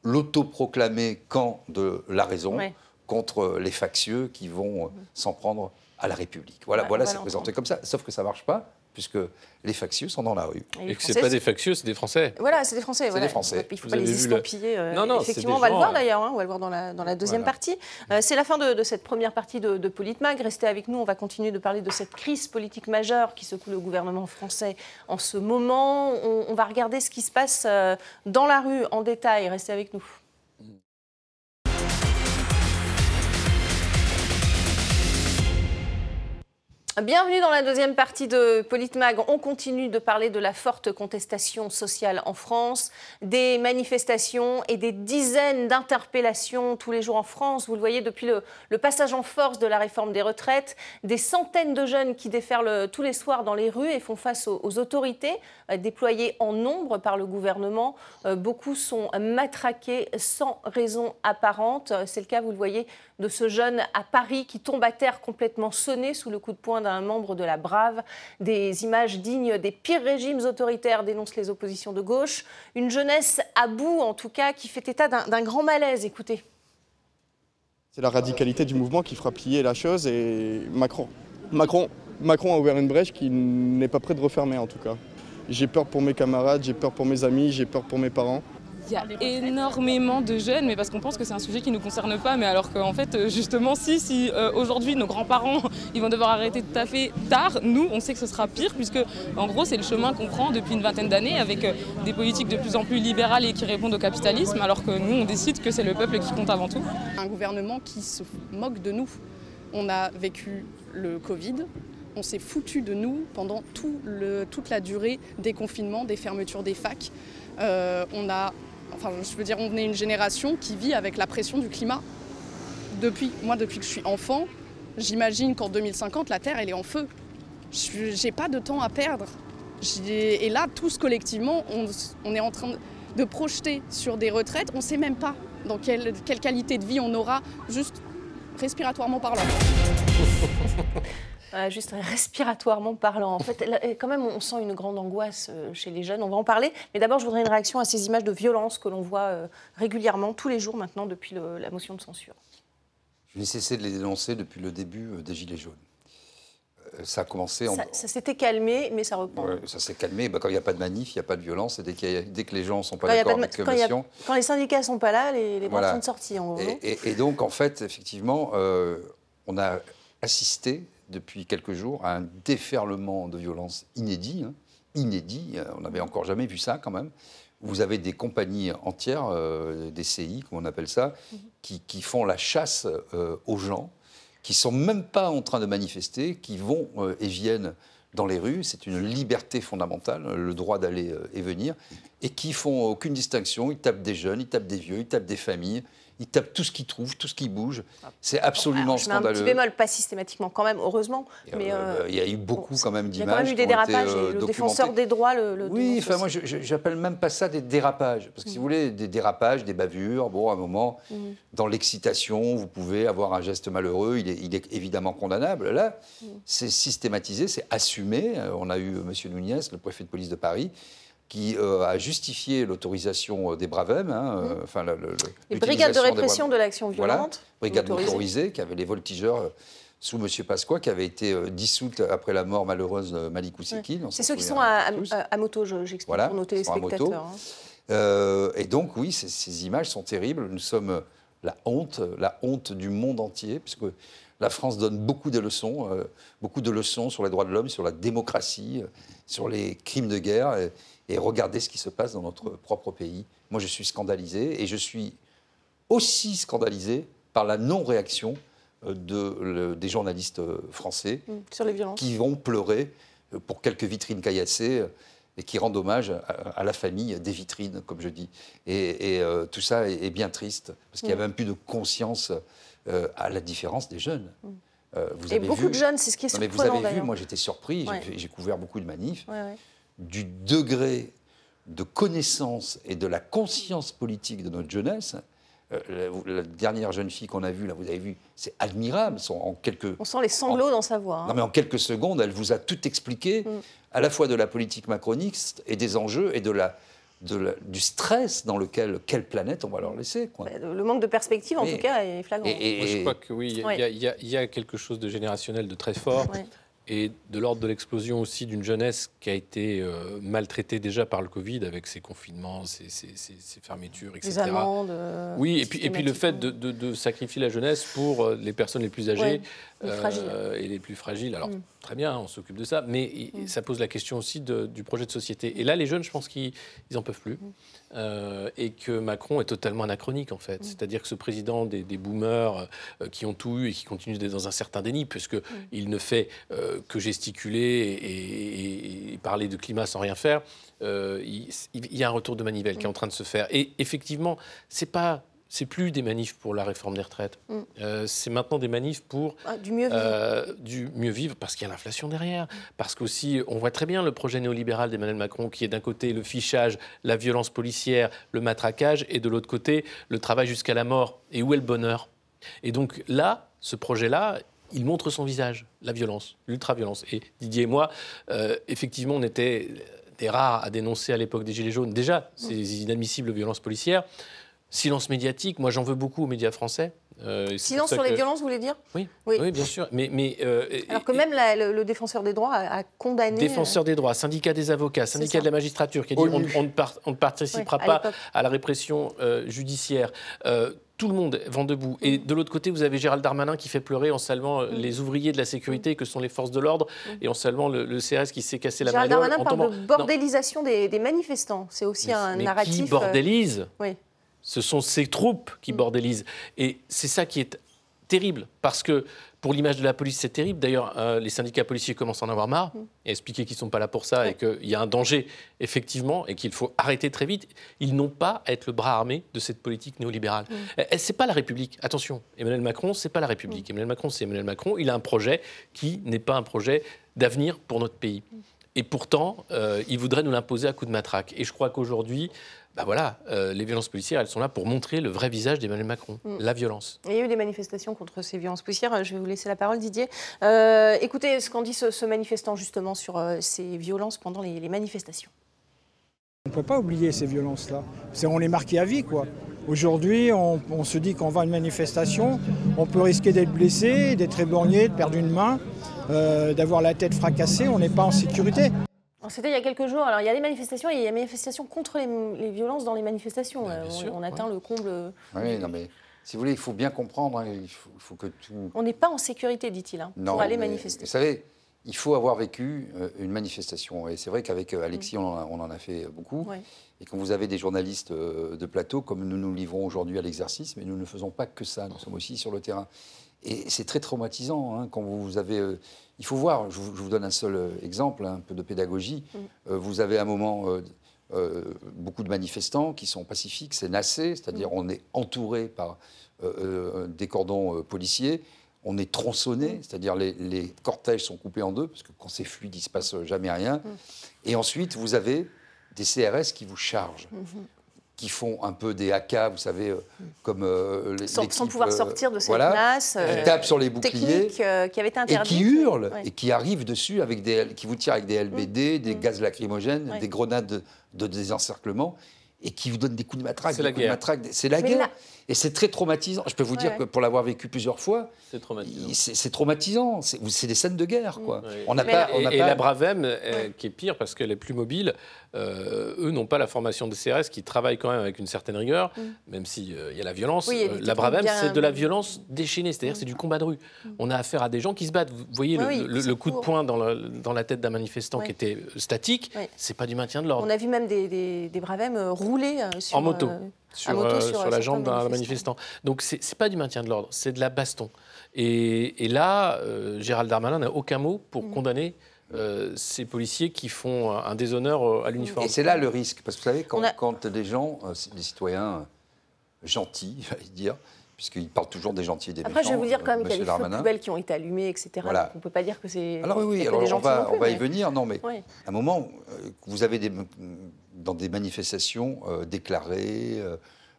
l'autoproclamé camp de la raison contre les factieux qui vont mm. s'en prendre à la République. Voilà, voilà, c'est présenté comme ça. Sauf que ça ne marche pas puisque les factieux sont dans la rue. Et, que ce pas des factieux, c'est des Français. Voilà, c'est des Français. C'est des Français. Il ne faut pas les estampiller. Euh, non, non, Effectivement, on va le voir d'ailleurs, hein, on va le voir dans la, dans la deuxième partie. Euh, c'est la fin de, cette première partie de, de Politmag. Restez avec nous, on va continuer de parler de cette crise politique majeure qui secoue le gouvernement français en ce moment. On, on va regarder ce qui se passe euh, dans la rue en détail. Restez avec nous. Bienvenue dans la deuxième partie de Politmag. On continue de parler de la forte contestation sociale en France, des manifestations et des dizaines d'interpellations tous les jours en France. Vous le voyez depuis le, passage en force de la réforme des retraites, des centaines de jeunes qui déferlent tous les soirs dans les rues et font face aux, autorités euh, déployées en nombre par le gouvernement. Euh, beaucoup sont matraqués sans raison apparente. C'est le cas, vous le voyez, de ce jeune à Paris qui tombe à terre complètement sonné sous le coup de poing d'un membre de la Brave. Des images dignes des pires régimes autoritaires dénoncent les oppositions de gauche. Une jeunesse à bout, en tout cas, qui fait état d'un grand malaise. Écoutez. C'est la radicalité du mouvement qui fera plier la chose et Macron. Macron, Macron a ouvert une brèche qui n'est pas prêt de refermer en tout cas. J'ai peur pour mes camarades, j'ai peur pour mes amis, j'ai peur pour mes parents. Il y a énormément de jeunes, mais parce qu'on pense que c'est un sujet qui ne nous concerne pas, mais alors qu'en fait, euh, justement, si, si euh, aujourd'hui nos grands-parents ils vont devoir arrêter de taffer tard, nous, on sait que ce sera pire, puisque en gros, c'est le chemin qu'on prend depuis une vingtaine d'années avec euh, des politiques de plus en plus libérales et qui répondent au capitalisme, alors que nous, on décide que c'est le peuple qui compte avant tout. Un gouvernement qui se moque de nous. On a vécu le Covid, on s'est foutu de nous pendant toute la durée des confinements, des fermetures des facs. on a enfin je veux dire, on est une génération qui vit avec la pression du climat. Depuis, moi, depuis que je suis enfant, j'imagine qu'en 2050, la Terre, elle est en feu. J'ai pas de temps à perdre. Et là, tous collectivement, on, est en train de projeter sur des retraites. On ne sait même pas dans quelle, quelle qualité de vie on aura, juste respiratoirement parlant. juste respiratoirement parlant. En fait, quand même, on sent une grande angoisse euh, chez les jeunes. On va en parler. Mais d'abord, je voudrais une réaction à ces images de violence que l'on voit euh, régulièrement, tous les jours maintenant, depuis la motion de censure. Je n'ai cessé de les dénoncer depuis le début euh, des Gilets jaunes. Ça a commencé en... Ça, s'était calmé, mais ça reprend. ça s'est calmé. Bah, quand il n'y a pas de manif, il n'y a pas de violence. Et dès, dès que les gens ne sont pas d'accord avec la commission... Quand, les syndicats ne sont pas là, les, les sont sortis. En et, et, donc, en fait, effectivement, on a assisté depuis quelques jours à un déferlement de violence inédit. hein, inédit, euh, on n'avait encore jamais vu ça quand même. Vous avez des compagnies entières, euh, des CI, comme on appelle ça, qui, qui font la chasse euh, aux gens, qui sont même pas en train de manifester, qui vont euh, et viennent dans les rues. C'est une liberté fondamentale, le droit d'aller et venir, et qui font aucune distinction. Ils tapent des jeunes, ils tapent des vieux, ils tapent des familles, ils tapent tout ce qui trouvent, tout ce qui bouge. C'est absolument Alors, je mets un petit bémol, pas systématiquement quand même, heureusement. Mais Euh, euh, il y a eu beaucoup quand même il y a d'images. quand même eu des ont été, dérapages euh, le défenseur des droits le, le Oui, enfin moi j'appelle même pas ça des dérapages, parce que si vous voulez des dérapages, des bavures, bon à un moment, Mhm. dans l'excitation, vous pouvez avoir un geste malheureux, il est, il est évidemment condamnable. Là, Mhm. c'est systématisé, c'est assumé. Euh, On a eu M. Nunez, le préfet de police de Paris, qui euh, a justifié l'autorisation euh, des Bravem, hein, euh, enfin le- le-. Les brigades de répression de l'action Voilà, violente. brigade autorisées. motorisée, qui avait les voltigeurs sous M. Pasqua, qui avait été dissoute après la mort malheureuse de Malik Ousekine. C'est ceux qui sont à, à- tous. à moto, je- j'explique Voilà, pour nos téléspectateurs. hein. Euh, et donc, oui, ces, ces images sont terribles. Nous sommes la honte, la honte du monde entier, puisque la France donne beaucoup de leçons, euh, beaucoup de leçons sur les droits de l'homme, sur la démocratie, euh, sur les crimes de guerre. Et, et regardez ce qui se passe dans notre propre pays. Moi, je suis scandalisé et je suis aussi scandalisé par la non-réaction euh, de, le- des journalistes français Mm, Sur les violences. qui vont pleurer pour quelques vitrines caillassées et qui rendent hommage à, à la famille des vitrines, comme je dis. Et, et, euh, tout ça est, est bien triste, parce qu'il n'y a Mm. même plus de conscience euh, à la différence des jeunes. Euh, vous Et avez beaucoup vu- de jeunes, c'est ce qui est Non, mais vous surprenant, avez vu, moi j'étais surpris, j'ai Ouais. fait- j'ai couvert beaucoup de manifs, Ouais, ouais. du degré de connaissance et de la conscience politique de notre jeunesse. Euh, la, la dernière jeune fille qu'on a vue, là, vous avez vu, c'est admirable. Son- en quelques, On sent les sanglots dans sa voix. hein. non, mais en quelques secondes, elle vous a tout expliqué, Mm. à la fois de la politique macroniste et des enjeux et de la, de la- du stress dans lequel quelle planète on va leur laisser. Quoi. Le manque de perspective, en tout cas, est flagrant. Et- et- Moi, je crois que oui, il y a- Ouais. y, y y quelque chose de générationnel de très fort. Ouais. Et de l'ordre de l'explosion aussi d'une jeunesse qui a été euh, maltraitée déjà par le Covid avec ses confinements, ses, ses- ses- ses fermetures, etc. Les amendes. euh, Oui, et puis, et puis le fait de, de- de sacrifier la jeunesse pour euh, les personnes les plus âgées Ouais, les euh, fragiles. et les plus fragiles. Alors, Mm. Très bien, on s'occupe de ça, mais il- ça pose la question aussi de- du projet de société. Et là, les jeunes, je pense qu'ils n'en peuvent plus. Euh, et que Macron est totalement anachronique, en fait. C'est-à-dire que ce président des, des boomers euh, qui ont tout eu et qui continuent d'être dans un certain déni, puisqu'il il ne fait euh, que gesticuler et, et- et parler de climat sans rien faire, il, il y a un retour de manivelle qui est en train de se faire. Et effectivement, c'est pas. C'est plus des manifs pour la réforme des retraites. Mm. Euh, c'est maintenant des manifs pour Ah, du mieux vivre. euh, du mieux vivre parce qu'il y a l'inflation derrière. Parce qu'aussi, on voit très bien le projet néolibéral d'Emmanuel Macron qui est d'un côté le fichage, la violence policière, le matraquage, et de l'autre côté le travail jusqu'à la mort. Et où est le bonheur? Et donc là, ce projet-là, il montre son visage, la violence, l'ultra-violence. Et Didier et moi, euh, effectivement, on était des rares à dénoncer à l'époque des Gilets jaunes déjà ces inadmissibles violences policières. Silence médiatique, moi j'en veux beaucoup aux médias français. Euh, Silence sur les violences, vous voulez dire? Oui, Oui. oui. bien sûr. Mais, mais euh, Alors que même la- le, le défenseur des droits a, a condamné. défenseur des droits, syndicat des avocats, syndicat de la magistrature, qui a dit on, on ne par- on ne participera Ouais, à pas à la répression euh, judiciaire. Euh, tout le monde vend debout. Et Mm. de l'autre côté, vous avez Gérald Darmanin qui fait pleurer en saluant euh, les ouvriers de la sécurité que sont les forces de l'ordre et en saluant le, le CRS qui s'est cassé la Mm. Gérald Darmanin en parle tombant. de bordélisation des, des manifestants. C'est aussi un mais narratif. qui euh, bordélise? Oui. Ce sont ces troupes Mm. qui bordélisent. Et c'est ça qui est terrible, parce que pour l'image de la police, c'est terrible. D'ailleurs, euh, les syndicats policiers commencent à en avoir marre Mm. et expliquer qu'ils ne sont pas là pour ça et qu'il y a un danger, effectivement, et qu'il faut arrêter très vite. Ils n'ont pas à être le bras armé de cette politique néolibérale. Mm. Ce n'est pas la République. Attention, Emmanuel Macron, c'est pas la République. Emmanuel Macron, c'est Emmanuel Macron. Il a un projet qui n'est pas un projet d'avenir pour notre pays. Et pourtant, euh, il voudrait nous l'imposer à coups de matraque. Et je crois qu'aujourd'hui, bah voilà, euh, les violences policières, elles sont là pour montrer le vrai visage d'Emmanuel Macron, Mm. la violence. Il y a eu des manifestations contre ces violences policières. Je vais vous laisser la parole, Didier. Euh, écoutez ce qu'en dit ce, ce manifestant justement sur euh, ces violences pendant les, les manifestations. On ne peut pas oublier ces violences-là. C'est- On est marqué à vie, quoi. Aujourd'hui, on, on se dit qu'on va à une manifestation, on peut risquer d'être blessé, d'être éborgné, de perdre une main, euh, d'avoir la tête fracassée, on n'est pas en sécurité. C'était il y a quelques jours. Alors il y a des manifestations et il y a des manifestations contre les, les violences dans les manifestations. Euh, on, sûr, on atteint le comble. Oui, non, mais si vous voulez, il faut bien comprendre, hein, il, faut, il faut que tout... On n'est pas en sécurité, dit-il, hein, pour aller mais manifester. Vous savez, il faut avoir vécu euh, une manifestation. Et c'est vrai qu'avec euh, Alexis, on, en a, on en a fait beaucoup. Ouais. Et quand vous avez des journalistes euh, de plateau, comme nous nous livrons aujourd'hui à l'exercice, mais nous ne faisons pas que ça, nous sommes aussi sur le terrain. Et c'est très traumatisant hein, quand vous avez. euh, il faut voir, je vous, je vous donne un seul euh, exemple, hein, un peu de pédagogie. Euh, vous avez à un moment euh, beaucoup de manifestants qui sont pacifiques, c'est nassé, c'est-à-dire on est entouré par des cordons policiers. On est tronçonné, c'est-à-dire les, les cortèges sont coupés en deux, parce que quand c'est fluide, il ne se passe jamais rien. Et ensuite, vous avez des CRS qui vous chargent, qui font un peu des AK, vous savez, euh, comme euh, les- Sans, pouvoir euh, sortir de cette voilà, nasse. qui tapent sur les boucliers technique, euh, qui avait été et qui hurlent Ouais. et qui arrivent dessus avec des, qui vous tirent avec des LBD, des gaz lacrymogènes. Ouais. des grenades de, de désencerclement et qui vous donnent des coups de matraque. C'est des la coups de guerre. matraque, des- C'est la Mais guerre. Et c'est très traumatisant. Je peux vous Ouais, dire ouais. que pour l'avoir vécu plusieurs fois, C'est traumatisant. c'est traumatisant. Des scènes de guerre. Quoi. Oui. On n'a pas. là- on Et, n'a et pas- la Bravem, euh, qui est pire parce qu'elle est plus mobile, euh, eux n'ont pas la formation des CRS qui travaillent quand même avec une certaine rigueur, même s'il y a la violence. Mm. Oui, a Euh, la Bravem, bien- Mm. c'est de la violence déchaînée, c'est-à-dire c'est du combat de rue. On a affaire à des gens qui se battent. Vous voyez Oui, le, oui, le- qui le se coup de poing dans, la tête d'un manifestant Oui. qui était statique, Oui. c'est pas du maintien de l'ordre. On a vu même des, des, des Bravem euh, rouler euh, sur, en moto, euh, sur, moto euh, sur, sur euh, la jambe d'un manifestant. Donc c'est c'est pas du maintien de l'ordre, c'est de la baston. Et, et là, euh, Gérald Darmanin n'a aucun mot pour Mm. condamner euh, ces policiers qui font un déshonneur à l'uniforme. Et c'est là le risque, parce que vous savez, quand, a- quand des gens, des citoyens gentils, j'allais dire, puisqu'ils parlent toujours des gentils et des Après, je vais méchants, vous dire quand même qu'il y a des feux qui ont été allumés, etc. Voilà. Donc on ne peut pas dire que c'est. Alors oui, oui, alors on va, non plus, on va y venir. Non, mais à un moment, euh, vous avez des, dans des manifestations euh, déclarées. euh,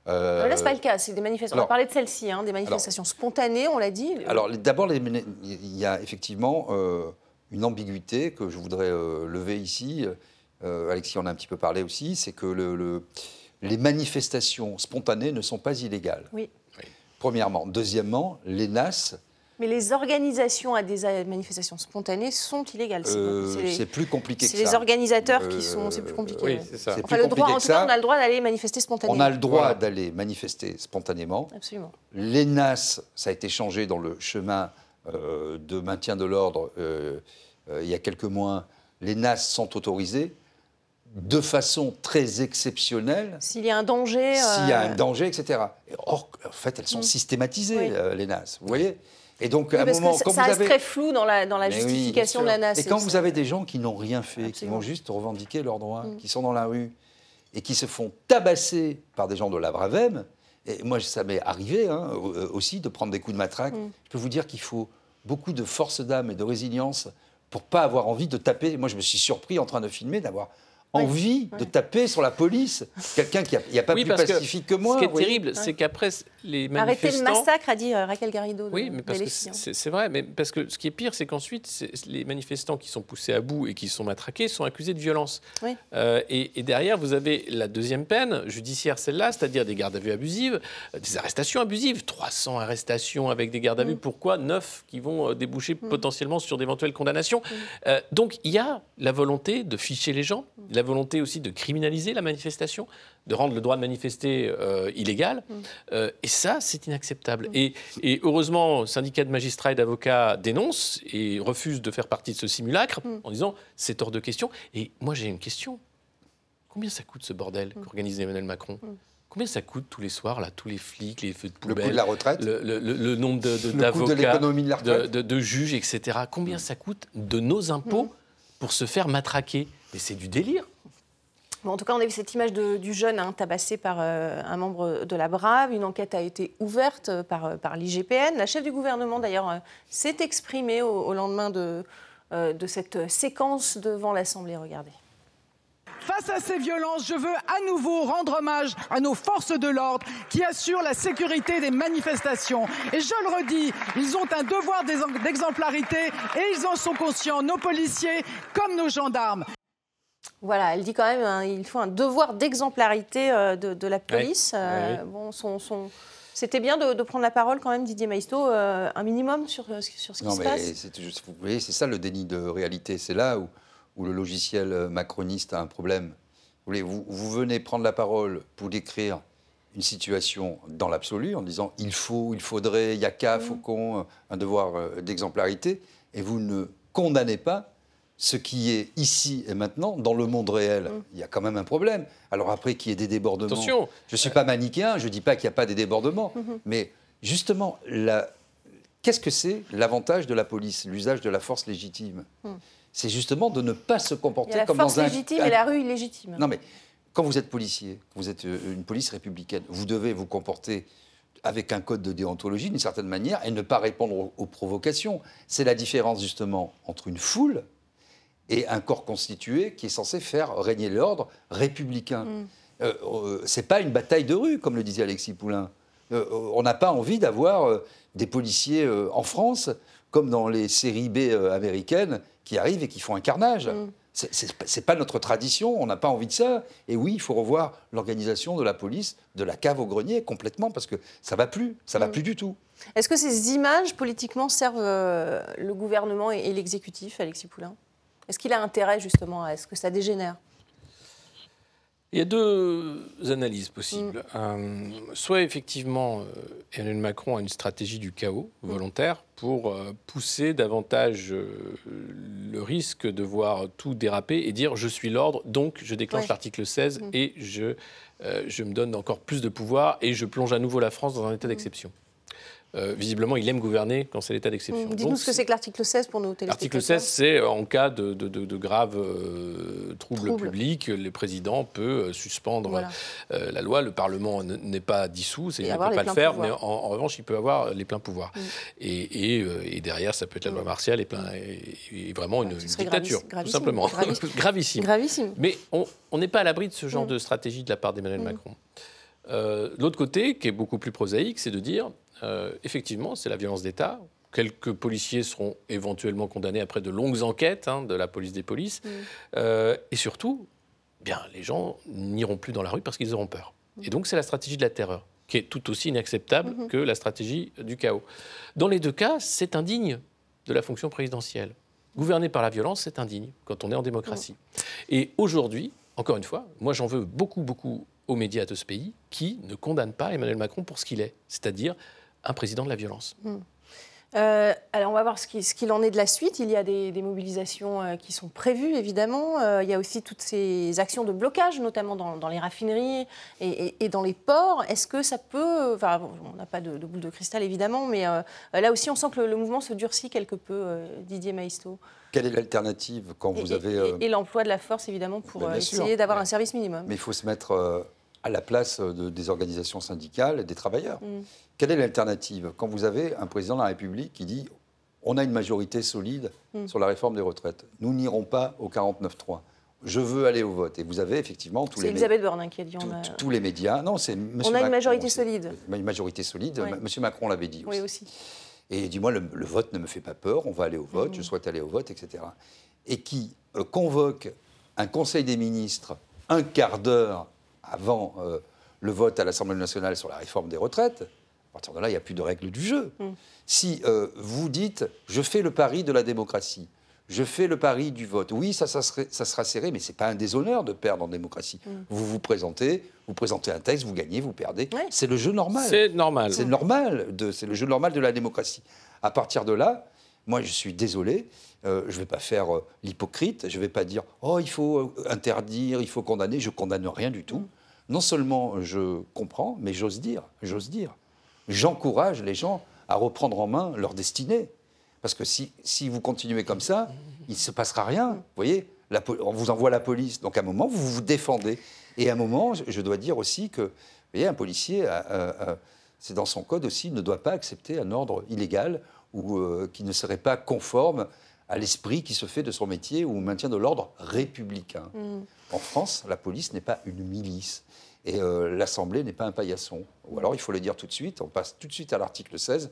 Euh, Là, ce n'est pas euh, le cas. C'est des manifestations. on va parler de celle-ci, hein, des manifestations spontanées, on l'a dit. Alors, d'abord, il y a effectivement euh, une ambiguïté que je voudrais euh, lever ici. Euh, Alexis en a un petit peu parlé aussi, c'est que le- le- les manifestations spontanées ne sont pas illégales. Oui. Premièrement. Deuxièmement, les NAS, Mais les organisations à des manifestations spontanées sont illégales. C'est euh, c'est c'est plus compliqué que c'est ça. les organisateurs qui Euh, sont. C'est plus compliqué. oui, c'est ça. C'est Enfin, le droit, en tout cas, on a le droit d'aller manifester spontanément. On a le droit Voilà. d'aller manifester spontanément. Absolument. Les NAS, ça a été changé dans le chemin euh, de maintien de l'ordre euh, euh, il y a quelques mois. Les NAS sont autorisés de façon très exceptionnelle S'il y a un danger. s'il y a un danger, etc. Et Or, en fait, elles sont Mm. systématisées, Oui. euh, les NAS. Vous voyez? Et donc, oui, à un parce moment, que ça, quand ça vous reste avez... très flou dans la, dans la Mais oui, justification de la sûr. Et quand vous avez des gens qui n'ont rien fait, qui vont juste revendiquer leurs droits, Mm. qui sont dans la rue et qui se font tabasser par des gens de la Bravem, et moi ça m'est arrivé hein, euh, aussi de prendre des coups de matraque, Mm. je peux vous dire qu'il faut beaucoup de force d'âme et de résilience pour pas avoir envie de taper. Moi je me suis surpris en train de filmer d'avoir Oui. envie de taper sur la police. Quelqu'un qui n'y a, pas Oui, plus parce que pacifique que, moi. Ce qui est terrible, c'est qu'après, les Arrêtez le manifestants... massacre, a dit euh, Raquel Garrido. de- Oui, mais parce que hein. c'est vrai, mais parce que ce qui est pire, c'est qu'ensuite, les manifestants qui sont poussés à bout et qui sont matraqués sont accusés de violence. Oui. Euh, et, et derrière, vous avez la deuxième peine judiciaire, celle-là, c'est-à-dire des gardes à vue abusives, euh, des arrestations abusives, 300 arrestations avec des gardes à vue. Mm. Pourquoi 9 qui vont déboucher potentiellement sur d'éventuelles condamnations? Euh, Donc il y a la volonté de ficher les gens, la volonté aussi de criminaliser la manifestation, de rendre le droit de manifester euh, illégal. Euh, et ça, c'est inacceptable. Et, et heureusement, syndicat de magistrats et d'avocats dénonce et refuse de faire partie de ce simulacre en disant c'est hors de question. Et moi, j'ai une question. Combien ça coûte ce bordel qu'organise Emmanuel Macron Combien ça coûte tous les soirs, là, tous les flics, les feux de Le poubelle coût de la retraite le, le- le- le nombre de- de- Le coût de d'avocats, l'économie de la de, retraite de- de juges, etc. Combien ça coûte de nos impôts pour se faire matraquer? Mais c'est du délire. En tout cas, on a vu cette image du jeune hein, tabassé par euh, un membre de la Brave. Une enquête a été ouverte euh, par, euh, par l'IGPN. La chef du gouvernement, d'ailleurs, s'est exprimée au, lendemain de, de cette séquence devant l'Assemblée. Regardez. Face à ces violences, je veux à nouveau rendre hommage à nos forces de l'ordre qui assurent la sécurité des manifestations. Et je le redis, ils ont un devoir d'ex- d'exemplarité et ils en sont conscients, nos policiers comme nos gendarmes. Voilà, elle dit quand même hein, il faut un devoir d'exemplarité euh, de, de la police. Euh. Bon, son, son- C'était bien de, de prendre la parole quand même, Didier Maisto, euh, un minimum sur, sur ce qui Non, se mais passe. vous voyez, c'est ça le déni de réalité. C'est là où, où le logiciel macroniste a un problème. Vous, voulez, vous, vous venez prendre la parole pour décrire une situation dans l'absolu en disant il faut, il faudrait, il y a qu'à, Mmh. Faucon, un devoir d'exemplarité, et vous ne condamnez pas ce qui est ici et maintenant dans le monde réel. Mmh. Il y a quand même un problème. Alors après qu'il y ait des débordements, Attention. je ne suis pas manichéen, je ne dis pas qu'il n'y a pas des débordements, Mmh. mais justement, la- qu'est-ce que c'est l'avantage de la police, l'usage de la force légitime? Mmh. C'est justement de ne pas se Il comporter y a la comme force dans un... légitime un- et la rue illégitime. non, mais quand vous êtes policier, vous êtes euh, une police républicaine, vous devez vous comporter avec un code de déontologie d'une certaine manière et ne pas répondre aux, aux provocations. C'est la différence justement entre une foule et un corps constitué qui est censé faire régner l'ordre républicain. Mm. Euh, euh, c'est pas une bataille de rue, comme le disait Alexis Poulain. Euh, on n'a pas envie d'avoir euh, des policiers euh, en France, comme dans les séries B euh, américaines, qui arrivent et qui font un carnage. Mm. C'est- pas notre tradition, on n'a pas envie de ça. Et oui, il faut revoir l'organisation de la police, de la cave au grenier complètement, parce que ça va plus, ça va Mm. plus du tout. Est-ce que ces images politiquement servent euh, le gouvernement et, et l'exécutif, Alexis Poulain? Est-ce qu'il a intérêt justement à ce que ça dégénère? Il y a deux analyses Mm. possibles. Euh, soit effectivement, euh, Emmanuel Macron a une stratégie du chaos Mm. volontaire pour euh, pousser davantage le risque de voir tout déraper et dire je suis l'ordre, donc je déclenche Ouais. l'article 16 Mm. et je, euh, je me donne encore plus de pouvoir et je plonge à nouveau la France dans un état Mm. Euh, visiblement, il aime gouverner quand c'est l'état d'exception. Dites-nous Donc, ce que c'est que l'article 16 pour nos téléspectateurs. L'article 16, c'est euh, en cas de, de- de- de graves euh, troubles Troubles. publics, le président peut euh, suspendre Voilà. euh, la loi. Le Parlement n'est pas dissous, il ne peut pas le faire, pouvoirs. mais en, en revanche, il peut avoir les pleins pouvoirs. Mm. Et, et, euh, et derrière, ça peut être la loi martiale et, plein, et, et vraiment une, dictature, gravis- tout gravissime. simplement. Gravissime. Gravissime. Gravissime. Mais on n'est pas à l'abri de ce genre de stratégie de la part d'Emmanuel Mm. Macron. Euh, L'autre côté, qui est beaucoup plus prosaïque, c'est de dire, euh, effectivement, c'est la violence d'État. Quelques policiers seront éventuellement condamnés après de longues enquêtes hein, de la police des polices. Mm. Euh, et surtout, bien, les gens n'iront plus dans la rue parce qu'ils auront peur. Et donc, c'est la stratégie de la terreur, qui est tout aussi inacceptable Mhm. que la stratégie du chaos. Dans les deux cas, c'est indigne de la fonction présidentielle. Gouverner par la violence, c'est indigne quand on est en démocratie. Et aujourd'hui, encore une fois, moi j'en veux beaucoup, beaucoup aux médias de ce pays qui ne condamnent pas Emmanuel Macron pour ce qu'il est, c'est-à-dire un président de la violence. Euh, alors, on va voir ce qui- ce qu'il en est de la suite. Il y a des, des mobilisations euh, qui sont prévues, évidemment. Euh, il y a aussi toutes ces actions de blocage, notamment dans, dans les raffineries et, et- et dans les ports. Est-ce que ça peut... Enfin, bon, on n'a pas de, de boule de cristal, évidemment, mais euh, là aussi, on sent que le, le mouvement se durcit quelque peu, euh, Didier Maisto. Quelle est l'alternative quand vous avez... et- et l'emploi de la force, évidemment, pour Ben, sûr. essayer d'avoir un service minimum. Mais il faut se mettre euh, à la place de- des organisations syndicales et des travailleurs. Mm. Quelle est l'alternative Quand vous avez un président de la République qui dit on a une majorité solide Mm. sur la réforme des retraites, nous n'irons pas au 49-3. Je veux aller au vote. Et vous avez effectivement tous C'est les, mé- Elisabeth Borne hein, qui a dit... on a- tous les médias. Non, c'est On a une majorité solide. Une majorité solide. Oui. M- Monsieur Macron l'avait dit aussi. Oui, aussi. Et il dit, moi, le, le vote ne me fait pas peur, on va aller au vote, Mm. je souhaite aller au vote, etc. Et qui euh, convoque un Conseil des ministres un quart d'heure avant euh, le vote à l'Assemblée nationale sur la réforme des retraites, à partir de là, il n'y a plus de règles du jeu. Mm. Si euh, vous dites, je fais le pari de la démocratie, je fais le pari du vote, oui, ça, ça, serait- ça sera serré, mais ce n'est pas un déshonneur de perdre en démocratie. Mm. Vous vous présentez, vous présentez un texte, vous gagnez, vous perdez. C'est le jeu normal. C'est normal. C'est normal. C'est le jeu normal de la démocratie. À partir de là, moi, je suis désolé. euh, je ne vais pas faire euh, l'hypocrite. Je ne vais pas dire oh il faut euh, interdire, il faut condamner. Je condamne rien du tout. Non seulement je comprends, mais j'ose dire, j'ose dire, j'encourage les gens à reprendre en main leur destinée. Parce que si, si vous continuez comme ça, il ne se passera rien. Vous voyez, la on vous envoie la police. Donc à un moment, vous vous défendez. Et à un moment, je- dois dire aussi que, vous voyez, un policier, c'est dans son code aussi, ne doit pas accepter un ordre illégal ou euh, qui ne serait pas conforme à l'esprit qui se fait de son métier ou au maintien de l'ordre républicain. Mm. En France, la police n'est pas une milice. Et euh, l'Assemblée n'est pas un paillasson. Ou alors, il faut le dire tout de suite, on passe tout de suite à l'article 16,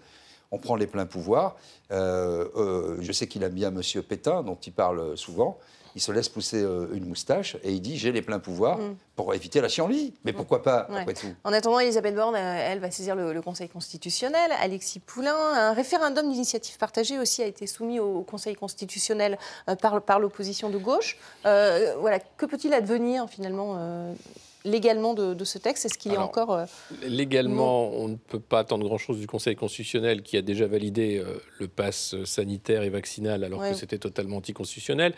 on prend les pleins pouvoirs. Euh, euh, je sais qu'il aime bien M. Pétain, dont il parle souvent. Il se laisse pousser euh, une moustache et il dit j'ai les pleins pouvoirs Mm. pour éviter la chienlit. Mais pourquoi pas, Ouais. après tout En attendant, Elisabeth Borne, euh, elle va saisir le, le Conseil constitutionnel. Alexis Poulain, un référendum d'initiative partagée aussi a été soumis au Conseil constitutionnel euh, par, par l'opposition de gauche. Euh, voilà, que peut-il advenir finalement euh, légalement de, de ce texte Est-ce qu'il est encore... euh, Légalement, on ne peut pas attendre grand-chose du Conseil constitutionnel qui a déjà validé euh, le pass sanitaire et vaccinal alors Ouais. que c'était totalement anticonstitutionnel.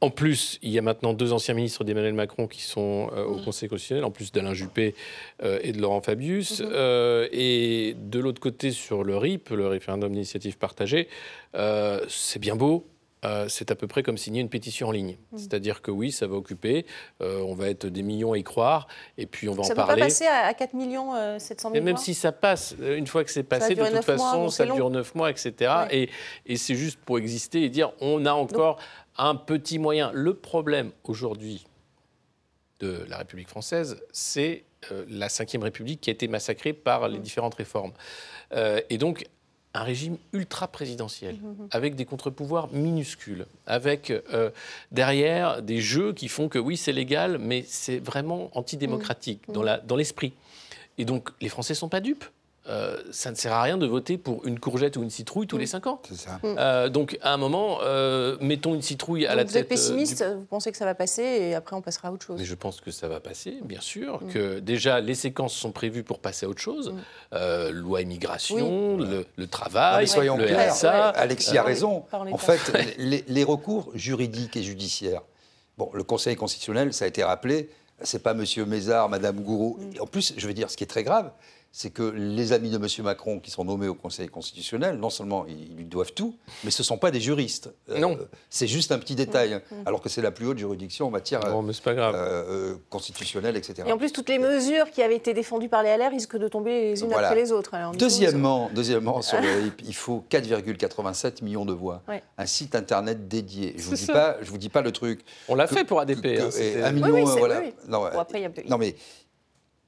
En plus, il y a maintenant deux anciens ministres d'Emmanuel Macron qui sont euh, au Mm. Conseil constitutionnel, en plus d'Alain Juppé euh, et de Laurent Fabius. Euh, et de l'autre côté, sur le RIP, le référendum d'initiative partagée, euh, c'est bien beau. Euh, c'est à peu près comme signer une pétition en ligne. Mm. C'est-à-dire que oui, ça va occuper, euh, on va être des millions à y croire, et puis on va ça en ne peut pas parler. passer à, à 4 millions euh, 700 000 Mais même si ça passe, euh, une fois que c'est passé, de toute mois, façon, ça dure neuf mois, etc. Ouais. Et, et c'est juste pour exister et dire on a encore un petit moyen. Le problème aujourd'hui de la République française, c'est la Ve République qui a été massacrée par Mm. les différentes réformes. Et donc, un régime ultra présidentiel, Mhm. avec des contre-pouvoirs minuscules, avec euh, derrière des jeux qui font que oui, c'est légal, mais c'est vraiment antidémocratique Mhm. dans l'esprit. Et donc, les Français sont pas dupes. Euh, ça ne sert à rien de voter pour une courgette ou une citrouille tous les cinq ans. C'est ça. Euh, donc, à un moment, euh, mettons une citrouille à Donc la vous tête. êtes pessimiste, euh, du- vous pensez que ça va passer et après on passera à autre chose mais je pense que ça va passer, bien sûr. Mm. Que déjà, les séquences sont prévues pour passer à autre chose. Mm. Euh, loi immigration, le, le Non, travail, mais soyons le clairs, RSA. Alexis a raison. En fait, les, les recours juridiques et judiciaires, bon, le Conseil constitutionnel, ça a été rappelé, c'est pas Monsieur Mézard, Madame Gouraud. Mm. Et En plus, je veux dire, ce qui est très grave, c'est que les amis de Monsieur Macron qui sont nommés au Conseil constitutionnel, non seulement ils lui doivent tout, mais ce ne sont pas des juristes. Euh, Non. C'est juste un petit détail, hein, alors que c'est la plus haute juridiction en matière Bon, mais pas grave. euh, euh, constitutionnelle, etc. Et en plus, toutes les mesures qui avaient été défendues par les LR risquent de tomber les unes Voilà. après les autres. Alors, du coup, Deuxièmement, deuxièmement sur le RIP, il faut 4,87 millions de voix. Ouais. Un site internet dédié. Je vous C'est dis ça. pas, je vous dis pas le truc. On l'a fait pour ADP. que- hein, un Oui, million, oui, c'est- voilà. oui, oui. Non, Bon, après, il y a- non, mais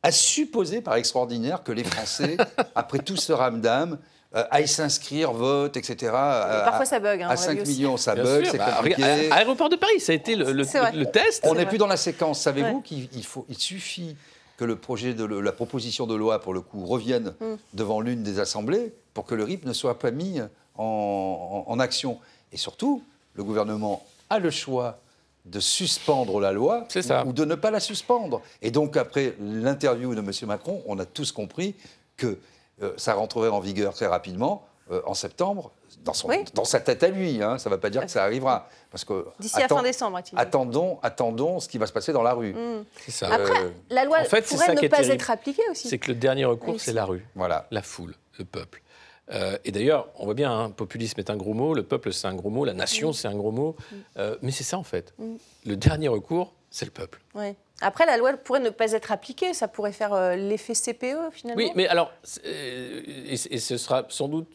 à supposer par extraordinaire que les Français, après tout ce ramdam, euh, aillent s'inscrire, votent, etc. à- parfois, ça bug, hein, à l'a 5 vu aussi. millions, ça Bien bug, c'est bah, compliqué. à- Aéroport de Paris, ça a été le, test. On n'est plus dans la séquence. Savez-vous Ouais. qu'il il faut, il suffit que le projet de la proposition de loi, pour le coup, revienne Mm. devant l'une des assemblées pour que le RIP ne soit pas mis en, en- en action. Et surtout, le gouvernement a le choix de suspendre la loi ça. ou, de ne pas la suspendre. Et donc, après l'interview de M. Macron, on a tous compris que euh, ça rentrerait en vigueur très rapidement, euh, en septembre, dans, son- Oui. dans sa tête à lui. hein. Ça ne veut pas dire que ça arrivera. Parce que D'ici à attends- fin décembre, attendons, attendons ce qui va se passer dans la rue. Mm. C'est ça. Après, Euh, la loi en fait, pourrait ça ne pas terrible. être appliquée aussi. C'est que le dernier recours, Oui, c'est- la rue, Voilà. la foule, le peuple. Euh, et d'ailleurs, on voit bien, hein, populisme est un gros mot, le peuple c'est un gros mot, la nation Mm. c'est un gros mot. Mm. Euh, mais c'est ça en fait. Mm. Le dernier recours, c'est le peuple. Ouais. Après, la loi pourrait ne pas être appliquée. Ça pourrait faire euh, l'effet CPE, finalement. Oui, mais alors, et, et ce sera sans doute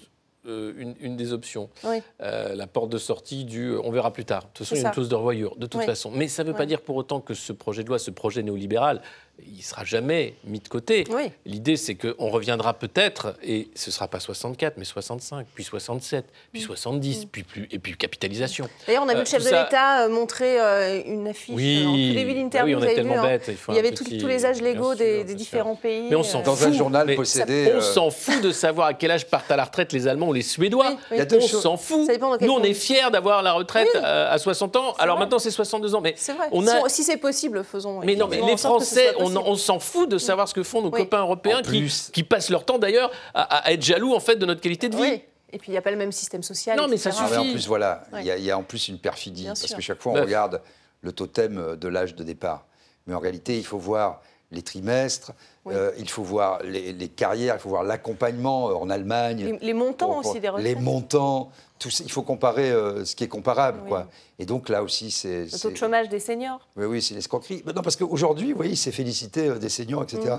une, une des options. Oui. La porte de sortie du on verra plus tard. De toute façon, il y a une clause de revoyure, de toute Oui. façon. Mais ça ne veut pas dire pour autant que ce projet de loi, ce projet néolibéral, il ne sera jamais mis de côté. Oui. L'idée, c'est qu'on reviendra peut-être, et ce ne sera pas 64, mais 65, puis 67, puis 70, puis plus, et puis capitalisation. D'ailleurs, on a vu Euh, le chef tout de ça- l'État euh, montrer euh, une affiche Oui, euh, en début bah d'interview. oui, on est tellement vu, hein. bêtes, il y avait tout- petit- tous les âges légaux sûr, des, différents pays. Mais on euh, s'en Dans fout. un journal Mais possédé, On euh, s'en fout de savoir à quel âge partent à la retraite les Allemands ou les Suédois. Oui, On choses. s'en fout. Nous, on est fiers d'avoir la retraite euh, à 60 ans. Alors maintenant, c'est 62 ans. Mais C'est vrai. on Si, a. on- si c'est possible, faisons. Mais non, mais les Français, on, s'en fout de savoir ce que font nos Oui. copains européens En qui, passent leur temps d'ailleurs à, à être jaloux en fait de notre qualité de vie. Oui. Et puis, il n'y a pas le même système social. Non, mais ça etc. Ah, mais en suffit. plus, voilà, il Ouais. y, a- il y a en plus une perfidie, Bien parce sûr. que chaque fois, on Bah, regarde le totem de l'âge de départ. Mais en réalité, il faut voir les trimestres, Oui. euh, il faut voir les, les carrières, il faut voir l'accompagnement euh, en Allemagne. Les, les montants pour- pour- aussi des retraites. Les montants, tout il faut comparer euh, ce qui est comparable. Oui. Quoi. Et donc là aussi, c'est... Le taux c'est- de chômage des seniors. Oui, oui, c'est l'escroquerie. Non, parce qu'aujourd'hui, vous voyez, il s'est félicité des seniors, etc.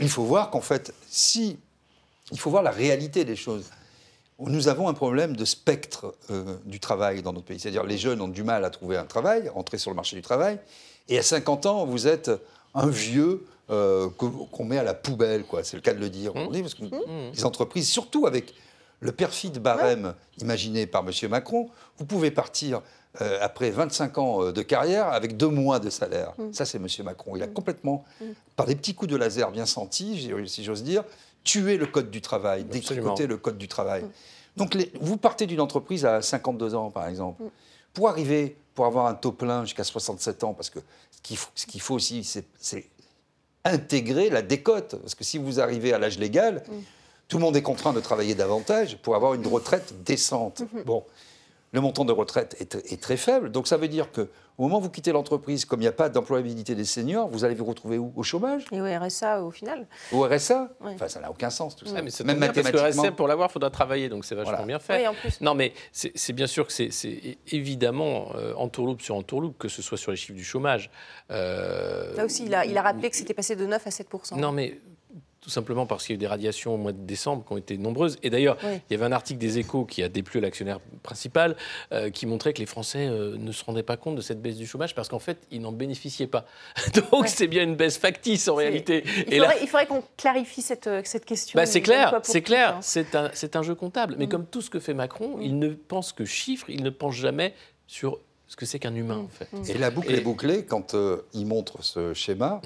Il faut voir qu'en fait, si. Il faut voir la réalité des choses. Nous avons un problème de spectre euh, du travail dans notre pays. C'est-à-dire, les jeunes ont du mal à trouver un travail, à entrer sur le marché du travail. Et à 50 ans, vous êtes un vieux euh, qu'on met à la poubelle, quoi. C'est le cas de le dire. Mmh. aujourd'hui, Parce que les entreprises, surtout avec le perfide barème imaginé par M. Macron, vous pouvez partir euh, après 25 ans euh, de carrière avec deux mois de salaire. Mm. Ça, c'est M. Macron. Il a complètement, par des petits coups de laser bien sentis, si j'ose dire, tué le code du travail, détricoté le code du travail. Donc, les- vous partez d'une entreprise à 52 ans, par exemple. Pour arriver, pour avoir un taux plein jusqu'à 67 ans, parce que ce qu'il faut, ce qu'il faut aussi, c'est, c'est- intégrer la décote. Parce que si vous arrivez à l'âge légal, tout le monde est contraint de travailler davantage pour avoir une retraite décente. Bon, le montant de retraite est, est très faible, donc ça veut dire que au moment où vous quittez l'entreprise, comme il n'y a pas d'employabilité des seniors, vous allez vous retrouver où? Au chômage? Et au RSA au final Au RSA Oui. Enfin, ça n'a aucun sens tout ça. Ah, mais c'est Même bien, parce que mathématiquement. RSA, pour l'avoir, il faudra travailler, donc c'est vachement Voilà. bien fait. Oui, en plus. Non, mais c'est bien sûr que c'est- c'est évidemment euh, entourloupe sur entourloupe, que ce soit sur les chiffres du chômage. Euh, Là aussi, il a, il a rappelé que c'était passé de 9 à 7 Non, mais tout simplement parce qu'il y a eu des radiations au mois de décembre qui ont été nombreuses. Et d'ailleurs, Oui. il y avait un article des Échos qui a déplu l'actionnaire principal, euh, qui montrait que les Français euh, ne se rendaient pas compte de cette baisse du chômage parce qu'en fait, ils n'en bénéficiaient pas. Donc, c'est bien une baisse factice en réalité. Il Et là- faudrait, il faudrait qu'on clarifie cette, euh, cette question. bah, c'est clair, c'est clair. hein. C'est un, c'est un jeu comptable. Mais comme tout ce que fait Macron, il ne pense que chiffres, il ne pense jamais sur ce que c'est qu'un humain, en fait. Et la boucle Et- est bouclée quand euh, il montre ce schéma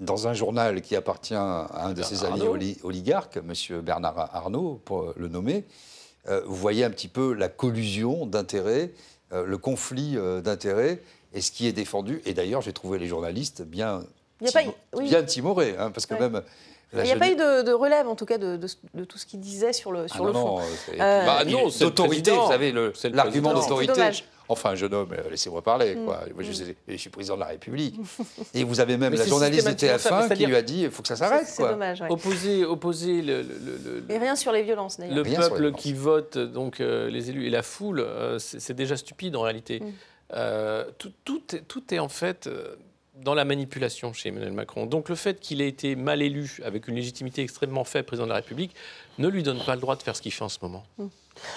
dans un journal qui appartient à un de ses amis oli- oligarques, M. Bernard Arnault, pour le nommer. Euh, vous voyez un petit peu la collusion d'intérêts, euh, le conflit euh, d'intérêts, et ce qui est défendu. Et d'ailleurs, j'ai trouvé les journalistes bien, Il y a pas eu- timo- oui. bien timorés, hein, parce que Ouais. même... Il n'y a pas eu de, de relève, en tout cas, de, de- de tout ce qu'il disait sur le, sur Ah le non, fond. non, c'est- Euh, Bah, non, c'est président. vous savez, l'argument d'autorité. C'est dommage. Enfin, un jeune homme, euh, laissez-moi parler. Mm. Quoi. Moi, je, suis président de la République. Et vous avez même Mais la journaliste de systématiquement ça, TF1 qui lui a dit il faut que ça s'arrête. C'est dommage. ouais. Opposer, opposer le, le- le- Et rien sur les violences, d'ailleurs. le Rien peuple qui vote, donc euh, les élus et la foule, euh, c'est déjà stupide en réalité. Mm. Euh, tout, tout est, tout est en fait euh, dans la manipulation chez Emmanuel Macron. Donc le fait qu'il ait été mal élu, avec une légitimité extrêmement faible, président de la République, ne lui donne pas le droit de faire ce qu'il fait en ce moment. Mm.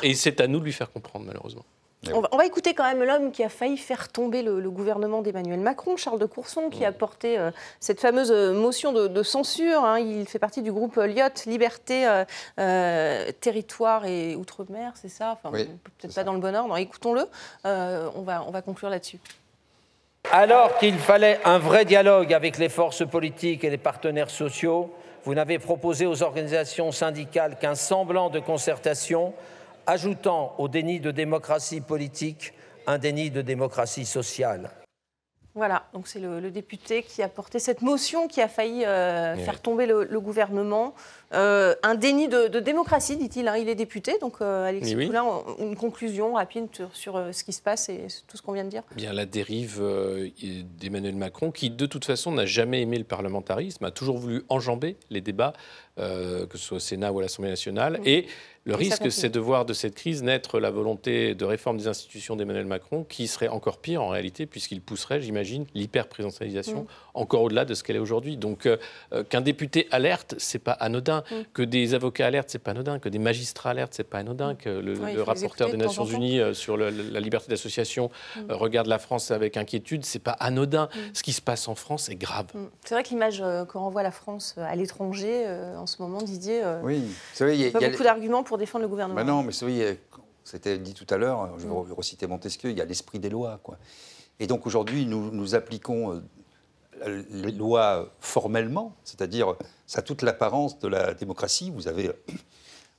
Et c'est à nous de lui faire comprendre, malheureusement. On va, on va écouter quand même l'homme qui a failli faire tomber le, le gouvernement d'Emmanuel Macron, Charles de Courson, qui a porté euh, cette fameuse euh, motion de, de censure. hein. Il fait partie du groupe Lyotte, Liberté, euh, euh, Territoire et Outre-mer, c'est ça? Enfin, Oui, Peut-être pas dans le bon ordre. Écoutons-le. Euh, on, va, on va conclure là-dessus. Alors qu'il fallait un vrai dialogue avec les forces politiques et les partenaires sociaux, vous n'avez proposé aux organisations syndicales qu'un semblant de concertation, ajoutant au déni de démocratie politique un déni de démocratie sociale. Voilà, donc c'est le, le député qui a porté cette motion qui a failli euh, Oui. faire tomber le, le gouvernement. Euh, un déni de, de démocratie, dit-il. hein. Il est député, donc euh, Alexis Oui, oui. Poulain, une conclusion rapide sur, sur, euh, ce qui se passe et tout ce qu'on vient de dire? Bien la dérive d'Emmanuel Macron, qui de toute façon n'a jamais aimé le parlementarisme, a toujours voulu enjamber les débats, que ce soit au Sénat ou à l'Assemblée nationale. Et le risque, c'est de voir de cette crise naître la volonté de réforme des institutions d'Emmanuel Macron, qui serait encore pire en réalité, puisqu'il pousserait, j'imagine, l'hyper-présidentialisation Mm. encore au-delà de ce qu'elle est aujourd'hui. Donc qu'un député alerte, c'est pas anodin. Mm. Que des avocats alertent, c'est pas anodin. Que des magistrats alertent, c'est pas anodin. Que le, rapporteur des Nations. Unies euh, sur le- la liberté d'association Mm. euh, regarde la France avec inquiétude, c'est pas anodin. Mm. Ce qui se passe en France est grave. C'est vrai que l'image euh, que renvoie la France à l'étranger, euh, en ce moment, Didier, euh, Oui, il y a, pas y a- beaucoup d'arguments pour défendre le gouvernement. Bah non, mais a- c'était dit tout à l'heure, je vais reciter Montesquieu, il y a l'esprit des lois. Quoi. Et donc aujourd'hui, nous, nous appliquons euh, les lois formellement, c'est-à-dire ça a toute l'apparence de la démocratie. Vous avez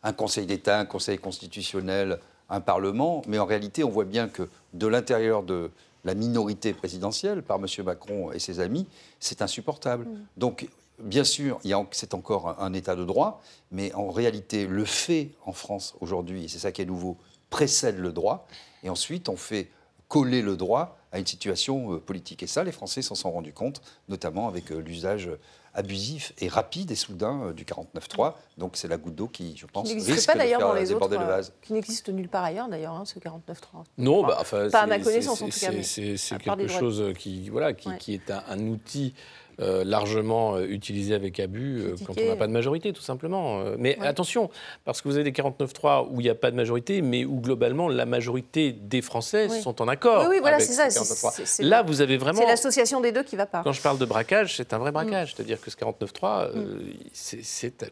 un Conseil d'État, un Conseil constitutionnel, un Parlement, mais en réalité, on voit bien que de l'intérieur de la minorité présidentielle, par M. Macron et ses amis, c'est insupportable. Donc, bien sûr, c'est encore un, un État de droit, mais en réalité, le fait en France aujourd'hui, et c'est ça qui est nouveau, précède le droit, et ensuite on fait coller le droit à une situation euh, politique. Et ça, les Français s'en sont rendus compte, notamment avec euh, l'usage abusif et rapide et soudain euh, du 49.3. Donc c'est la goutte d'eau qui, je pense, Qui n'existe risque pas de d'ailleurs faire dans les autres, le vase. qui n'existe nulle part ailleurs d'ailleurs, hein, ce 49.3. Non, bah, enfin, pas à ma connaissance c'est- en tout cas. c'est- quelque chose qui, voilà, qui, Ouais. qui est un, un outil euh, largement euh, utilisé avec abus euh, quand on n'a pas de majorité, tout simplement. Mais Ouais. attention, parce que vous avez des 49.3 où il n'y a pas de majorité, mais où globalement la majorité des Français Oui. sont en accord. Oui, oui, voilà, c'est ça, ce c'est- 49.3. c'est- c'est Là, vous avez vraiment. C'est l'association des deux qui va pas. Quand je parle de braquage, c'est un vrai braquage. Mm. C'est-à-dire que ce 49.3, euh, c'est- c'est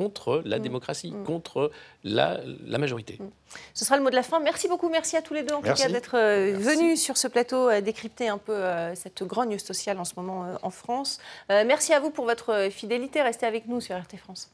contre la mm. démocratie, mm. contre la, majorité. Mm. Ce sera le mot de la fin. Merci beaucoup, merci à tous les deux en tout cas d'être euh, venus sur ce plateau euh, décrypter un peu euh, cette grogne sociale en ce moment en France. merci à vous pour votre fidélité. Restez avec nous sur RT France.